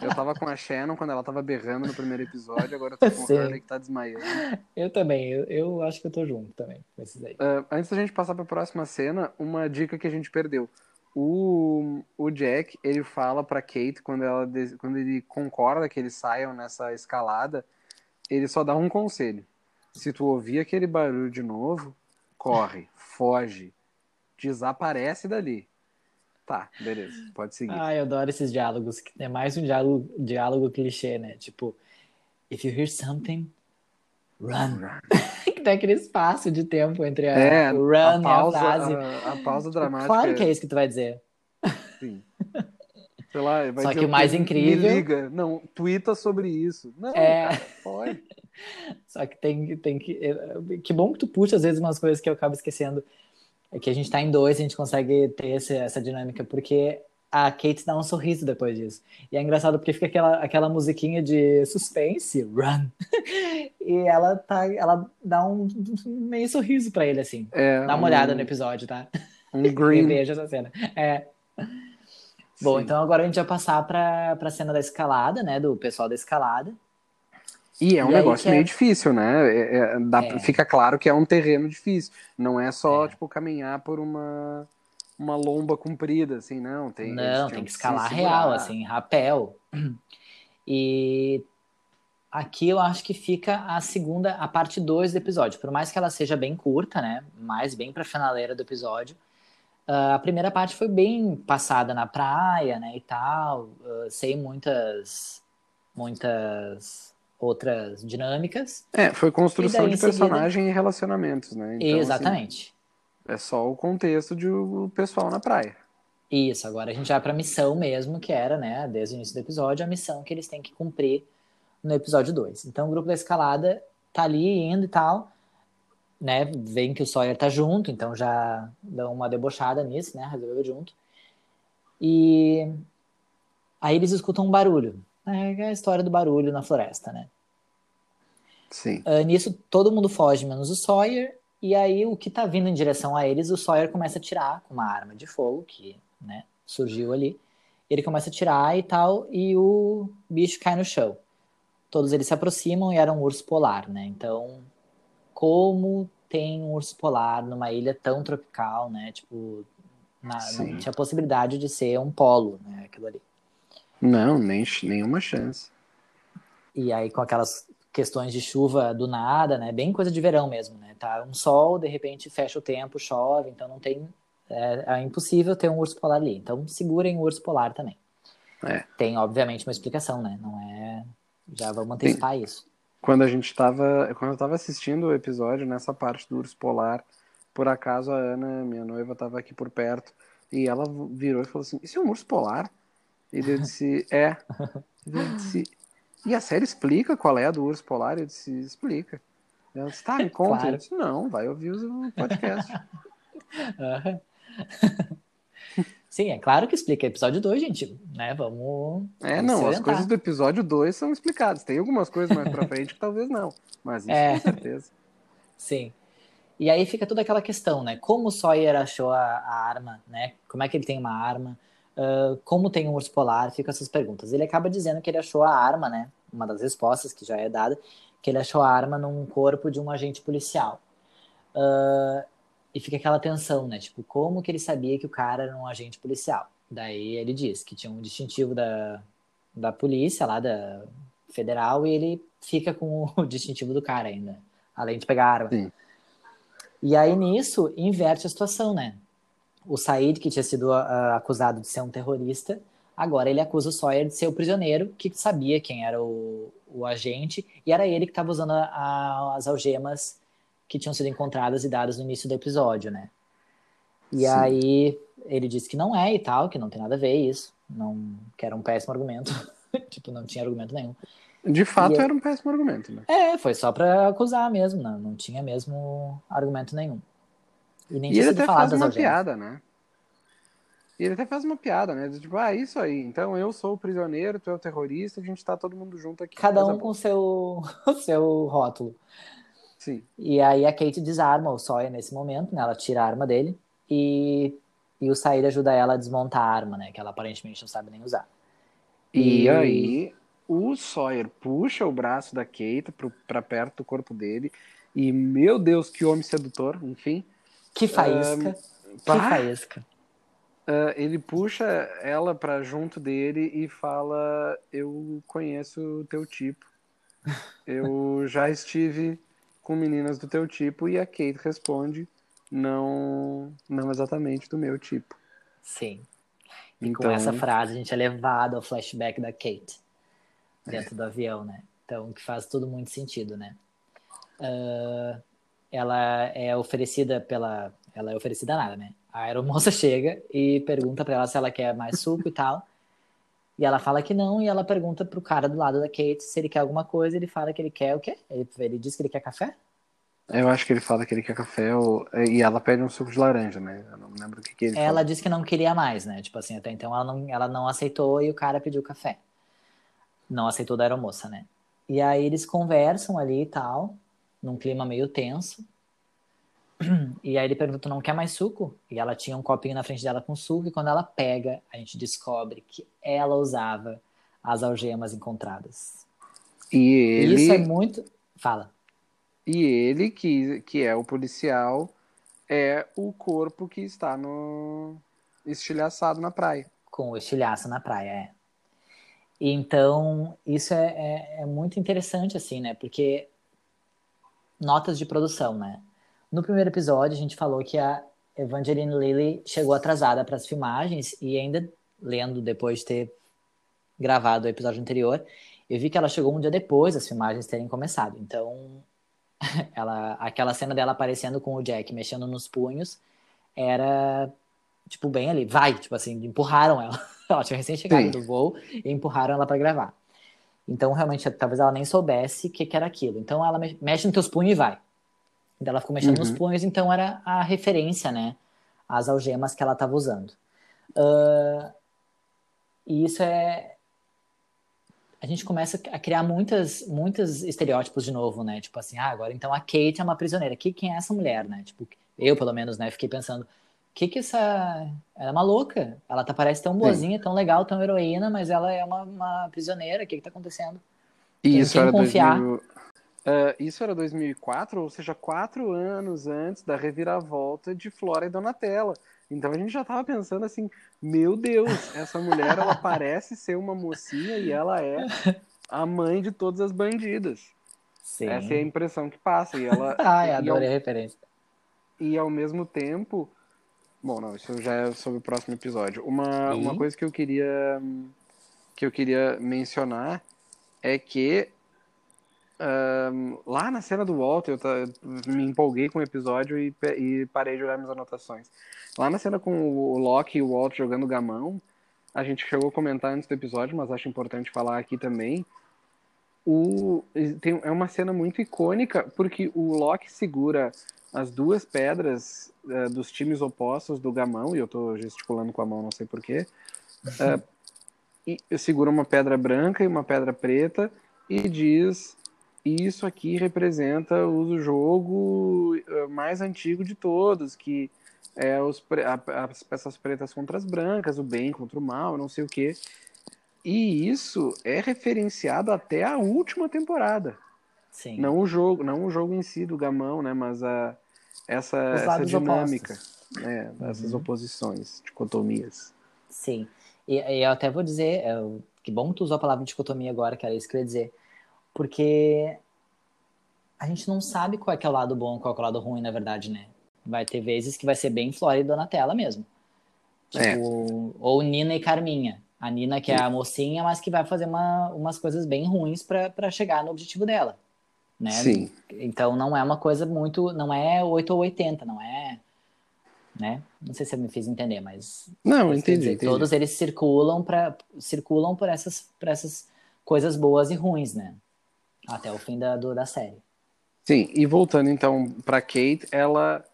eu tava com a Shannon quando ela tava berrando no primeiro episódio, agora eu tô com o Sim. Hurley que tá desmaiando. Eu também, eu, eu acho que eu tô junto também com esses aí. Ah, antes da gente passar pra próxima cena, uma dica que a gente perdeu. O, o Jack, ele fala pra Kate, quando, ela, quando ele concorda que eles saiam nessa escalada, ele só dá um conselho. Se tu ouvir aquele barulho de novo, corre, foge, desaparece dali. Tá, beleza, pode seguir. Ah, eu adoro esses diálogos, é mais um diálogo, diálogo clichê, né? Tipo, if you hear something, run. que tem aquele espaço de tempo entre a, É, run a e pausa, a frase. a, a pausa dramática. Claro que é isso que tu vai dizer. Sim. Sei lá, vai Só dizer que o mais incrível- Me liga. Não, twitta sobre isso. Não, É. cara, pode. Só que tem, tem que. é, Que bom que tu puxa às vezes umas coisas que eu acabo esquecendo. É que a gente tá em dois, a gente consegue ter esse, essa dinâmica, porque a Kate dá um sorriso depois disso. E é engraçado porque fica aquela, aquela musiquinha de suspense, run. e ela tá. Ela dá um meio sorriso pra ele, assim. É, Dá uma um- olhada no episódio, tá? Um green. Reveja essa cena. É. Bom, Sim. então agora a gente vai passar pra, pra cena da escalada, né? Do pessoal da escalada. E é um E negócio que é- meio difícil, né? É- é- dá- É. Fica claro que é um terreno difícil. Não é só, É. tipo, caminhar por uma, uma lomba comprida, assim, não. Tem, Não, tem que escalar real, assim, rapel. E aqui eu acho que fica a segunda, a parte 2 do episódio. Por mais que ela seja bem curta, né? Mais bem pra finaleira do episódio. ah, a primeira parte foi bem passada na praia, né? E tal. ah, sem muitas, muitas outras dinâmicas. É, foi construção daí, de em seguida- personagem e relacionamentos, né? Então, assim, Exatamente. é só o contexto de o pessoal na praia. Isso, agora a gente vai pra missão mesmo, que era, né, desde o início do episódio, a missão que eles têm que cumprir no episódio 2. Então o grupo da escalada tá ali indo e tal, né, vem que o Sawyer tá junto, então já dão uma debochada nisso, né, resolveu junto. E aí eles escutam um barulho, é a história do barulho na floresta, né. Sim. Ah, nisso, todo mundo foge, menos o Sawyer. E aí, o que tá vindo em direção a eles, o Sawyer começa a tirar com uma arma de fogo, que né, surgiu ali. Ele começa a tirar e tal, e o bicho cai no chão. Todos eles se aproximam e era um urso polar, né? Então, como tem um urso polar numa ilha tão tropical, né? Tipo, na- não tinha possibilidade de ser um polo, né? Aquilo ali. Não, nem, nenhuma chance. E aí, com aquelas questões de chuva do nada, né? Bem coisa de verão mesmo, né? Tá um sol, de repente fecha o tempo, chove, então não tem. É, é impossível ter um urso polar ali. Então segurem o urso polar também. É. Tem, obviamente, uma explicação, né? Não é. Já vamos antecipar Sim. isso. Quando a gente estava. Quando eu estava assistindo o episódio, nessa parte do urso polar, por acaso a Ana, minha noiva, estava aqui por perto. E ela virou e falou assim: Isso é um urso polar? E eu disse: É. E eu disse: E a série explica qual é a do urso polar? Eu disse: Explica. Ela disse: Tá, me conta. Claro. Eu disse: Não, vai ouvir o podcast. Sim, é claro que explica. Episódio 2, gente, né? Vamos. É, vamos não, as coisas do episódio 2 são explicadas. Tem algumas coisas mais pra frente que talvez não. Mas isso É. com certeza. Sim. E aí fica toda aquela questão, né? Como o Sawyer achou a, a arma, né? Como é que ele tem uma arma? Ah, como tem um urso polar? Ficam essas perguntas. Ele acaba dizendo que ele achou a arma, né? Uma das respostas que já é dada, que ele achou a arma num corpo de um agente policial. Ah, e fica aquela tensão, né? Tipo, como que ele sabia que o cara era um agente policial? Daí ele diz que tinha um distintivo da, da polícia lá, da federal, e ele fica com o distintivo do cara ainda, além de pegar a arma. Sim. E aí nisso inverte a situação, né? O Said, que tinha sido ah, acusado de ser um terrorista, agora ele acusa o Sawyer de ser o prisioneiro que sabia quem era o, o agente e era ele que estava usando a- a- as algemas que tinham sido encontradas e dadas no início do episódio, né? E Sim. aí ele disse que não é e tal, que não tem nada a ver isso, não, que era um péssimo argumento, tipo, não tinha argumento nenhum. De fato, E era um péssimo argumento, né? É, foi só pra acusar mesmo, não, não tinha mesmo argumento nenhum. E nem E ele até faz uma piada, né? E ele até faz uma piada, né? Tipo, ah, isso aí. Então eu sou o prisioneiro, tu é o terrorista, a gente tá todo mundo junto aqui. Cada um com o seu, seu rótulo. Sim. E aí a Kate desarma o Sawyer nesse momento, né? Ela tira a arma dele e, e o Said ajuda ela a desmontar a arma, né? Que ela aparentemente não sabe nem usar. E, E- aí, o Sawyer puxa o braço da Kate pro, pra perto do corpo dele. E, meu Deus, que homem sedutor, enfim. Que faísca, que pá. faísca. Ah, ele puxa ela pra junto dele e fala: Eu conheço o teu tipo. Eu já estive com meninas do teu tipo. E a Kate responde: Não, não exatamente do meu tipo. Sim. E Então, com essa frase a gente é levado ao flashback da Kate dentro do avião, né? Então, que faz tudo muito sentido, né? Ah, ela é oferecida pela. Ela é oferecida nada, né? A aeromoça chega e pergunta pra ela se ela quer mais suco e tal. E ela fala que não, e ela pergunta pro cara do lado da Kate se ele quer alguma coisa, ele fala que ele quer o quê? Ele, ele diz que ele quer café? eu acho que ele fala que ele quer café ou... e ela pede um suco de laranja, né? Eu não me lembro o que, que ele Ela fala. disse que não queria mais, né? Tipo assim, até então ela não, ela não aceitou e o cara pediu café. Não aceitou da aeromoça, né? E aí eles conversam ali e tal, num clima meio tenso. E aí ele pergunta, "Tu não quer mais suco? E ela tinha um copinho na frente dela com suco, e quando ela pega, a gente descobre que ela usava as algemas encontradas. E ele, isso é muito. Fala. e ele que, que é o policial, é o corpo que está no estilhaçado na praia. com o estilhaço na praia, é. Então, isso é, é, é muito interessante, assim, né? Porque notas de produção, né? No primeiro episódio, a gente falou que a Evangeline Lilly chegou atrasada para as filmagens e ainda lendo depois de ter gravado o episódio anterior, eu vi que ela chegou um dia depois das filmagens terem começado. Então, ela, aquela cena dela aparecendo com o Jack mexendo nos punhos era tipo bem ali, vai, tipo assim, empurraram ela. ela tinha recém chegado Sim. do voo e empurraram ela para gravar. Então, realmente, talvez ela nem soubesse o que, que era aquilo. Então, ela me- mexe nos teus punhos e vai. Então, ela ficou mexendo nos Uhum. punhos, então era a referência, né? Às algemas que ela estava usando. Ah, e isso é. A gente começa a criar muitas, muitos estereótipos de novo, né? Tipo assim, ah, agora então a Kate é uma prisioneira. Que, quem é essa mulher, né? Tipo, eu, pelo menos, né? Fiquei pensando, que que essa. Ela é uma louca. Ela tá, parece tão boazinha, tão legal, tão heroína, mas ela é uma, uma prisioneira. O que que tá acontecendo? E Em isso era confiar. 2000, Ah, isso era 2004, ou seja, quatro anos antes da reviravolta de Flora e Donatella. Então a gente já tava pensando assim, meu Deus, essa mulher ela parece ser uma mocinha e ela é a mãe de todas as bandidas. Sim. Essa é a impressão que passa. E ela. Ai, e ao, adorei a referência. e ao mesmo tempo. Bom, não, isso já é sobre o próximo episódio. Uma, E? uma coisa que eu queria. que eu queria mencionar é que. ahn, lá na cena do Walter, eu ta- me empolguei com o episódio e, e parei de olhar minhas anotações. Lá na cena com o Loki e o Walt jogando gamão, a gente chegou a comentar antes do episódio, mas acho importante falar aqui também. O, tem, é uma cena muito icônica, porque o Loki segura as duas pedras eh, dos times opostos do gamão, e eu tô gesticulando com a mão, não sei porquê. e segura uma pedra branca e uma pedra preta e diz: Isso aqui representa o jogo eh, mais antigo de todos, que é os, a- as peças pretas contra as brancas, o bem contra o mal, não sei o quê. E isso é referenciado até a última temporada. Sim. Não o jogo, não o jogo em si do gamão, né? Mas a, essa, essa dinâmica, né? Essas Uhum. oposições, dicotomias. Sim. E, e eu até vou dizer, é, o- que bom que tu usou a palavra dicotomia agora, que era isso que eu ia dizer. Porque a gente não sabe qual é que é o lado bom, qual é, é o lado ruim, na verdade, né? Vai ter vezes que vai ser bem Flórida na tela mesmo. Tipo, É. ou Nina e Carminha. A Nina que é a mocinha, mas que vai fazer uma, umas coisas bem ruins pra chegar no objetivo dela. Né? Sim. Então não é uma coisa muito. Não é 8 ou 80, não é. Né? Não sei se eu me fiz entender, mas. Não, entendi, dizer, entendi. Todos eles circulam para circulam por essas, por essas coisas boas e ruins, né? Até o fim da, do- da série. Sim, e voltando então para Kate, ela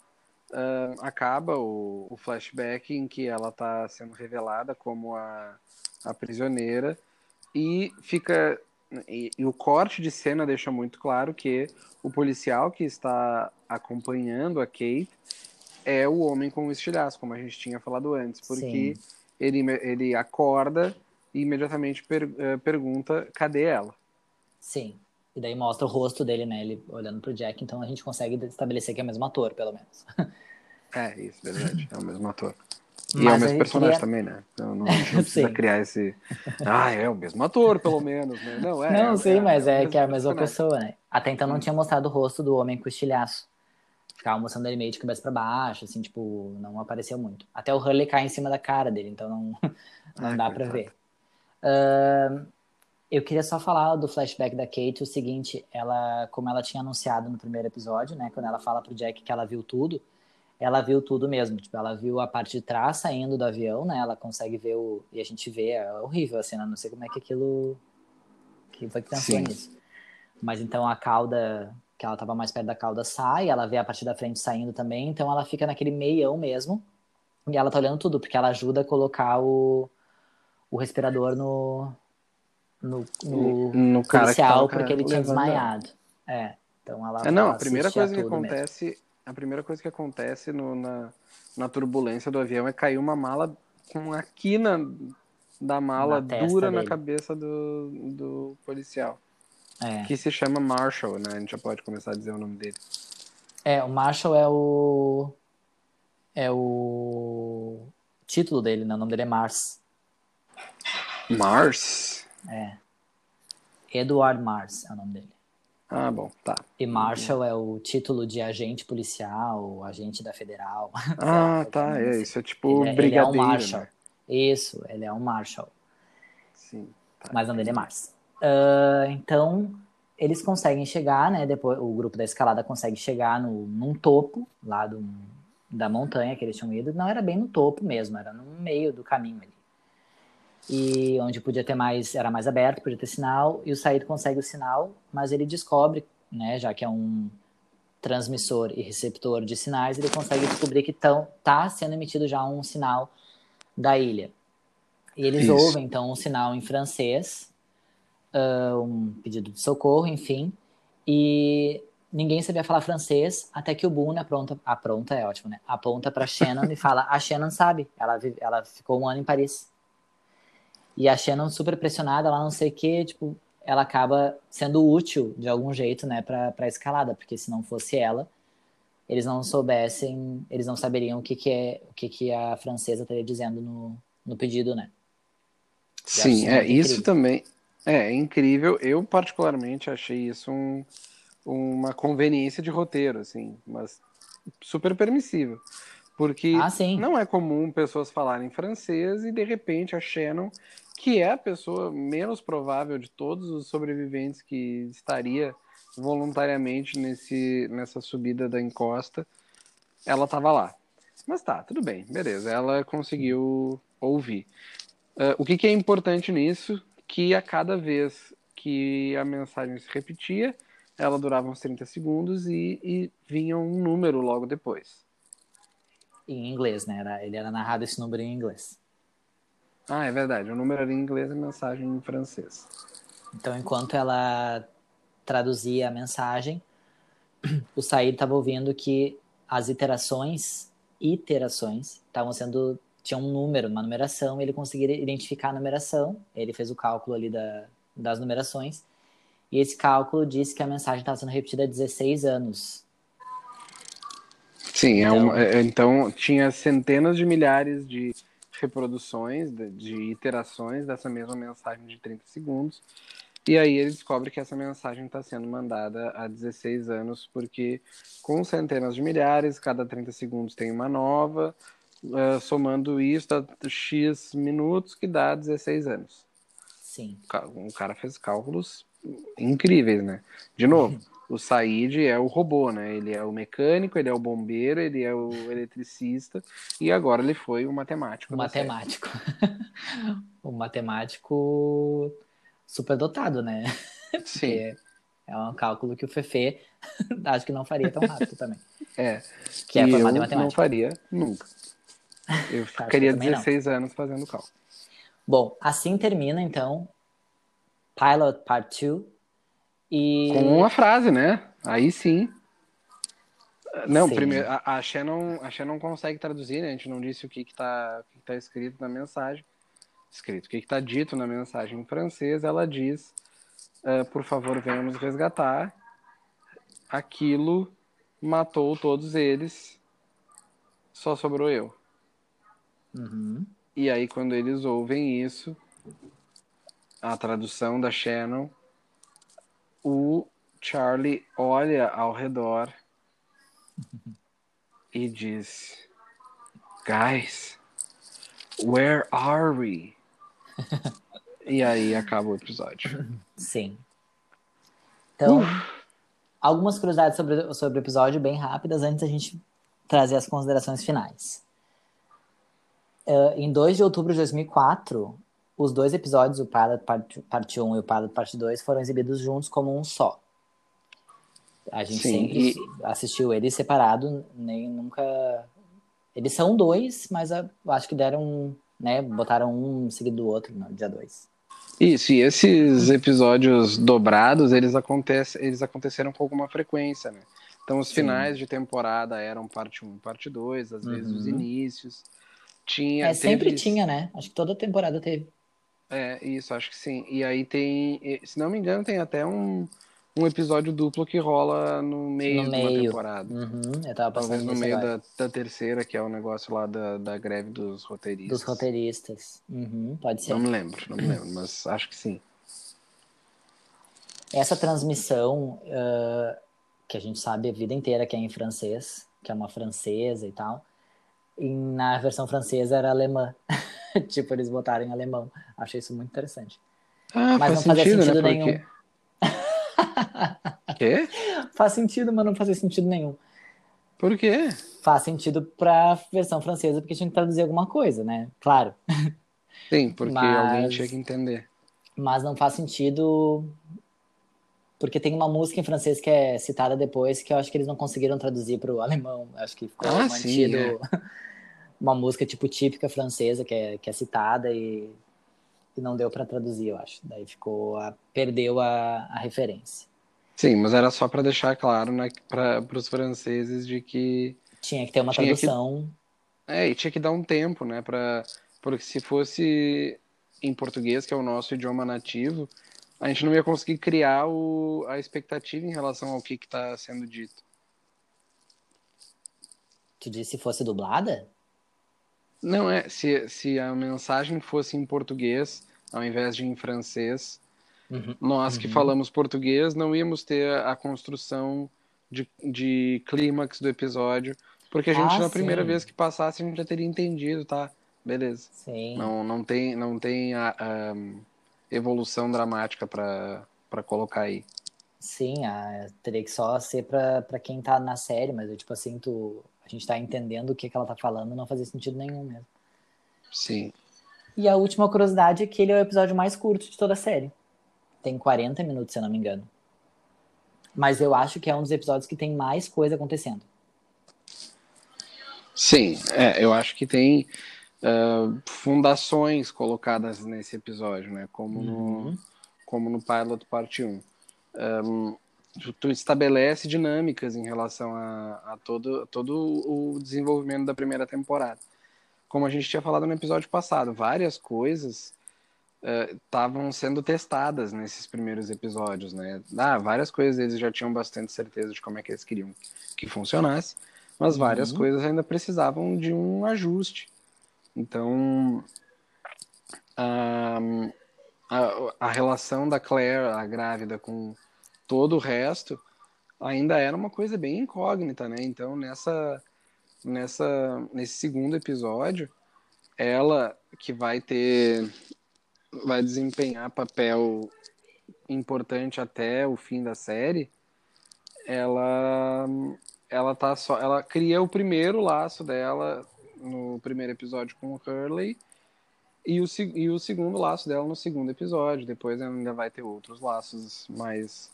ah, acaba o, o flashback em que ela está sendo revelada como a, a prisioneira e fica e, e o corte de cena deixa muito claro que o policial que está acompanhando a Kate é o homem com o estilhaço, como a gente tinha falado antes, porque Sim. ele, ele acorda e imediatamente per- eh, pergunta cadê ela. Sim. E daí mostra o rosto dele, né? Ele olhando pro Jack, então a gente consegue estabelecer que é o mesmo ator, pelo menos. É, isso, verdade. É o mesmo ator. E é Mas o mesmo personagem queria- também, né? Então não, gente não precisa criar esse. Ah, é o mesmo ator, pelo menos, né? Não, é. não, é, sim, mas o é, mesmo que é a mesma pessoa, né? Até então não Hum. tinha mostrado o rosto do homem com estilhaço. Ficava mostrando ele meio de cabeça pra baixo, assim, tipo, não apareceu muito. Até o Hurley cai em cima da cara dele, então não, não Ai, dá pra ver. Ahn, eu queria só falar do flashback da Kate, o seguinte, ela, como ela tinha anunciado no primeiro episódio, né, quando ela fala pro Jack que ela viu tudo, ela viu tudo mesmo, tipo, ela viu a parte de trás saindo do avião, né, ela consegue ver o, e a gente vê, é horrível a cena, não sei como é que aquilo, que foi que pensou Sim. nisso. Mas então a cauda, que ela tava mais perto da cauda, sai, ela vê a parte da frente saindo também, então ela fica naquele meião mesmo, e ela tá olhando tudo, porque ela ajuda a colocar o, o respirador no, no, no No cara que policial, porque ele tinha desmaiado. É, então ela É, não, a primeira coisa que tudo mesmo. A primeira coisa que acontece no- na, na turbulência do avião é cair uma mala com a quina da mala Na dura na cabeça do, do policial. É. Que se chama Marshall, né? A gente já pode começar a dizer o nome dele. É, o Marshall é o. É o título dele, né? O nome dele é Mars. Mars? Edward Mars é o nome dele. Ah, bom, tá. E Marshall é o título de agente policial, agente da federal. Ah, lá, tá. É, isso é tipo ele, é- ele é um brigadeiro. Marshall. né? Isso, ele é um Marshall. Sim. tá. Mas o nome dele é Mars. Ah, então, eles conseguem chegar, né? Depois, o grupo da escalada consegue chegar no, num topo lá do, da montanha que eles tinham ido. Não era bem no topo mesmo, era no meio do caminho ali. E onde podia ter mais, era mais aberto, podia ter sinal. E o Said consegue o sinal, mas ele descobre, né? Já que é um transmissor e receptor de sinais, ele consegue descobrir que tão, tá sendo emitido já um sinal da ilha. E eles Isso. ouvem, então, um sinal em francês, ah, um pedido de socorro, enfim, e ninguém sabia falar francês, até que o Boone apronta, apronta é ótimo, né? Aponta para Shannon e fala, a Shannon sabe, ela, vive- ela ficou um ano em Paris. E a Shannon super pressionada, ela não sei o que, tipo, ela acaba sendo útil de algum jeito, né, pra, pra escalada, porque se não fosse ela, eles não soubessem, eles não saberiam o que que é, o que que a francesa estaria dizendo no, no pedido, né? Sim, é, muito isso incrível. também é incrível. Eu, particularmente, achei isso um, uma conveniência de roteiro, assim, mas super permissível. Porque Ah, não é comum pessoas falarem francês e de repente a Shannon, que é a pessoa menos provável de todos os sobreviventes que estaria voluntariamente nesse, nessa subida da encosta, ela estava lá. Mas tá, tudo bem, beleza. Ela conseguiu ouvir. Ah, o que, que é importante nisso? Que a cada vez que a mensagem se repetia, ela durava uns 30 segundos e, e vinha um número logo depois. Em inglês, né? Era, ele era narrado esse número em inglês. Ah, é verdade. O número era em inglês e a mensagem em francês. Então, enquanto ela traduzia a mensagem, o Said estava ouvindo que as iterações, iterações, estavam sendo tinha um número, uma numeração, ele conseguia identificar a numeração. Ele fez o cálculo ali da, das numerações. E esse cálculo disse que a mensagem estava sendo repetida há 16 anos. Sim, é Então- uma- é- então tinha centenas de milhares de reproduções, de, de iterações dessa mesma mensagem de 30 segundos. E aí ele descobre que essa mensagem está sendo mandada há 16 anos, porque com centenas de milhares, cada 30 segundos tem uma nova, eh, somando isso dá X minutos, que dá 16 anos. Sim. O cara fez cálculos incríveis, né? De novo, o Said é o robô, né? Ele é o mecânico, ele é o bombeiro, ele é o eletricista e agora ele foi o matemático. O matemático. o matemático superdotado, né? Sim, Porque é um cálculo que o Fefe acho que não faria tão rápido também. é. Que é E formado em eu matemática. não faria nunca. Eu eu ficaria também não. 16 anos fazendo cálculo. Bom, assim termina então Pilot Part 2 e Com uma frase, né? Aí sim. Não, Sim. primeiro, a, a Shannon, a Shannon consegue traduzir, né? A gente não disse o que que tá, o que que tá escrito na mensagem. Escrito, o que que tá dito na mensagem em francês, ela diz, ah, por favor, venham nos resgatar. Aquilo matou todos eles, só sobrou eu. Uhum. E aí, quando eles ouvem isso, a tradução da Shannon, o Charlie olha ao redor e diz: Guys, where are we? e aí acaba o episódio. Sim. Então, Uh. algumas curiosidades sobre, sobre o episódio bem rápidas antes da gente trazer as considerações finais. Eh, em 2 de outubro de 2004, os dois episódios, o Pilot Part, Parte 1 e o Pilot Parte 2, foram exibidos juntos como um só. A gente Sim, sempre e- assistiu eles separado, nem nunca. Eles são dois, mas eu acho que deram, né, botaram um seguido do outro no dia 2. Isso, e esses episódios dobrados, eles, acontecem, eles aconteceram com alguma frequência, né? Então, os Sim. finais de temporada eram parte 1 parte 2, às vezes os Uhum. inícios. Tinha, É, sempre teve- tinha, né? Acho que toda temporada teve. É, isso, acho que sim. E aí tem, se não me engano, tem até um, um episódio duplo que rola no meio No de uma temporada. Uhum, eu tava Talvez no meio da, da terceira, que é o negócio lá da, da greve dos roteiristas. Dos roteiristas. Uhum, pode ser. Não me lembro, não me lembro, mas acho que sim. Essa transmissão, ah, que a gente sabe a vida inteira que é em francês, que é uma francesa e tal, e na versão francesa era alemã. tipo, eles botaram em alemão. Achei isso muito interessante. Ah, Mas não fazia sentido, sentido né? nenhum. Quê? Faz sentido, mas não fazia sentido nenhum. Por quê? Faz sentido pra versão francesa, porque tinha que traduzir alguma coisa, né? Claro. Sim, porque Mas- alguém tinha que entender. mas não faz sentido porque tem uma música em francês que é citada depois que eu acho que eles não conseguiram traduzir para o alemão. Eu Acho que ficou Ah, sim, mantido é. uma música tipo típica francesa que é, que é citada e, e não deu para traduzir, eu acho. Daí ficou a, perdeu a, a referência. Sim, mas era só para deixar claro né, para os franceses de que Tinha que ter uma Tinha que- tradução. É, e tinha que dar um tempo, né, para porque se fosse em português, que é o nosso idioma nativo, a gente não ia conseguir criar o, a expectativa em relação ao que está sendo dito. Tu disse se fosse dublada? Não é, se, se a mensagem fosse em português, ao invés de em francês, Uhum. Nós que uhum. falamos português não íamos ter a construção de, de clímax do episódio, porque a gente, ah, na primeira vez que passasse, a gente já teria entendido, tá? Beleza. Sim. Não, não tem, não tem a, a evolução dramática para colocar aí. Sim, a, teria que só ser para quem tá na série, mas tipo assim, tu, a gente tá entendendo o que, que ela tá falando, não fazia sentido nenhum mesmo. Sim. E a última curiosidade é que ele é o episódio mais curto de toda a série. Tem 40 minutos, se eu não me engano. Mas eu acho que é um dos episódios que tem mais coisa acontecendo. Sim, é, eu acho que tem uh, fundações colocadas nesse episódio, né? Como, uhum. no, como no Pilot Parte 1. Um, tu estabelece dinâmicas em relação a, a todo, todo o desenvolvimento da primeira temporada. Como a gente tinha falado no episódio passado, várias coisas estavam uh, sendo testadas nesses primeiros episódios, né? Ah, várias coisas eles já tinham bastante certeza de como é que eles queriam que funcionasse mas várias uhum. coisas ainda precisavam de um ajuste. Então, a, a, relação da Claire, a grávida, com todo o resto, ainda era uma coisa bem incógnita, né? Então, nessa, nessa, nesse segundo episódio, ela que vai ter, vai desempenhar papel importante até o fim da série, ela ela tá só. Ela cria o primeiro laço dela no primeiro episódio com o Hurley e o, e o segundo laço dela no segundo episódio. Depois ainda vai ter outros laços mais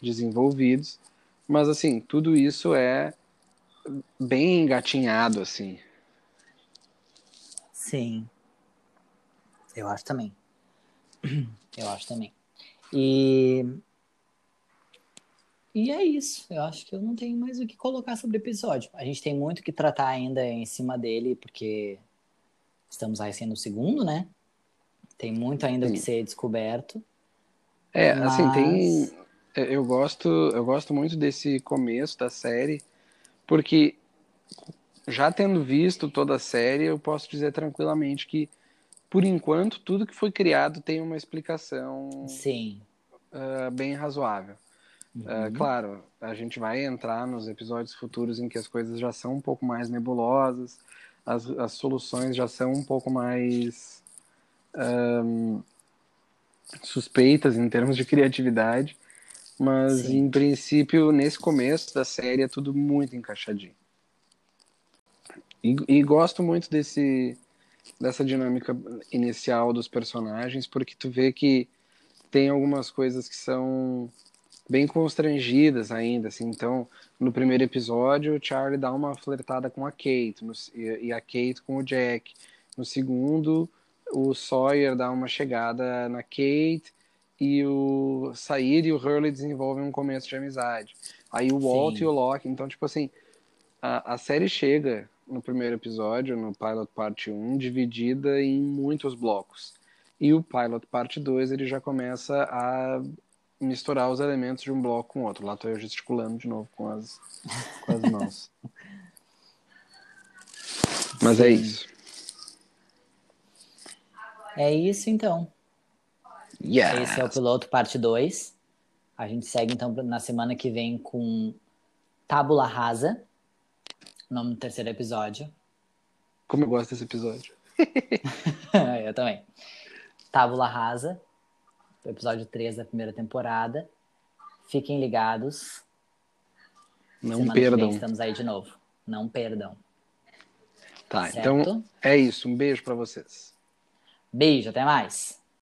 desenvolvidos. Mas assim, tudo isso é bem engatinhado, assim. Sim. Eu acho também. Eu acho também. E e é isso. Eu acho que eu não tenho mais o que colocar sobre o episódio. A gente tem muito que tratar ainda em cima dele, porque estamos aí sendo o segundo, né? Tem muito ainda Sim. que ser descoberto. É, mas... assim, tem. É, eu gosto, eu gosto muito desse começo da série, porque já tendo visto toda a série, eu posso dizer tranquilamente que, por enquanto, tudo que foi criado tem uma explicação Sim. Uh, bem razoável. É, uhum. claro, a gente vai entrar nos episódios futuros em que as coisas já são um pouco mais nebulosas, as, as soluções já são um pouco mais um, suspeitas em termos de criatividade, mas Sim. em princípio, nesse começo da série é tudo muito encaixadinho. E, e gosto muito desse dessa dinâmica inicial dos personagens, porque tu vê que tem algumas coisas que são bem constrangidas ainda, assim. Então, no primeiro episódio, o Charlie dá uma flertada com a Kate no, e, e, a Kate com o Jack. No segundo, o Sawyer dá uma chegada na Kate e o Said e o Hurley desenvolvem um começo de amizade. Aí o Walt Sim. e o Locke. Então, tipo assim, a, a série chega no primeiro episódio, no Pilot Parte 1, dividida em muitos blocos. E o Pilot Parte 2 ele já começa a misturar os elementos de um bloco com o outro. Lá estou eu gesticulando de novo com as, com as mãos. Mas é Sim. é isso. É isso então. Yes. Esse é o piloto parte 2. A gente segue então na semana que vem com Tábula Rasa, nome do terceiro episódio. Como eu gosto desse episódio. eu também. Tábula Rasa, episódio 3 da primeira temporada. Fiquem ligados. Não Semana perdam. estamos aí de novo. Não perdam. Tá, certo? então é isso. Um beijo para vocês. Beijo, até mais.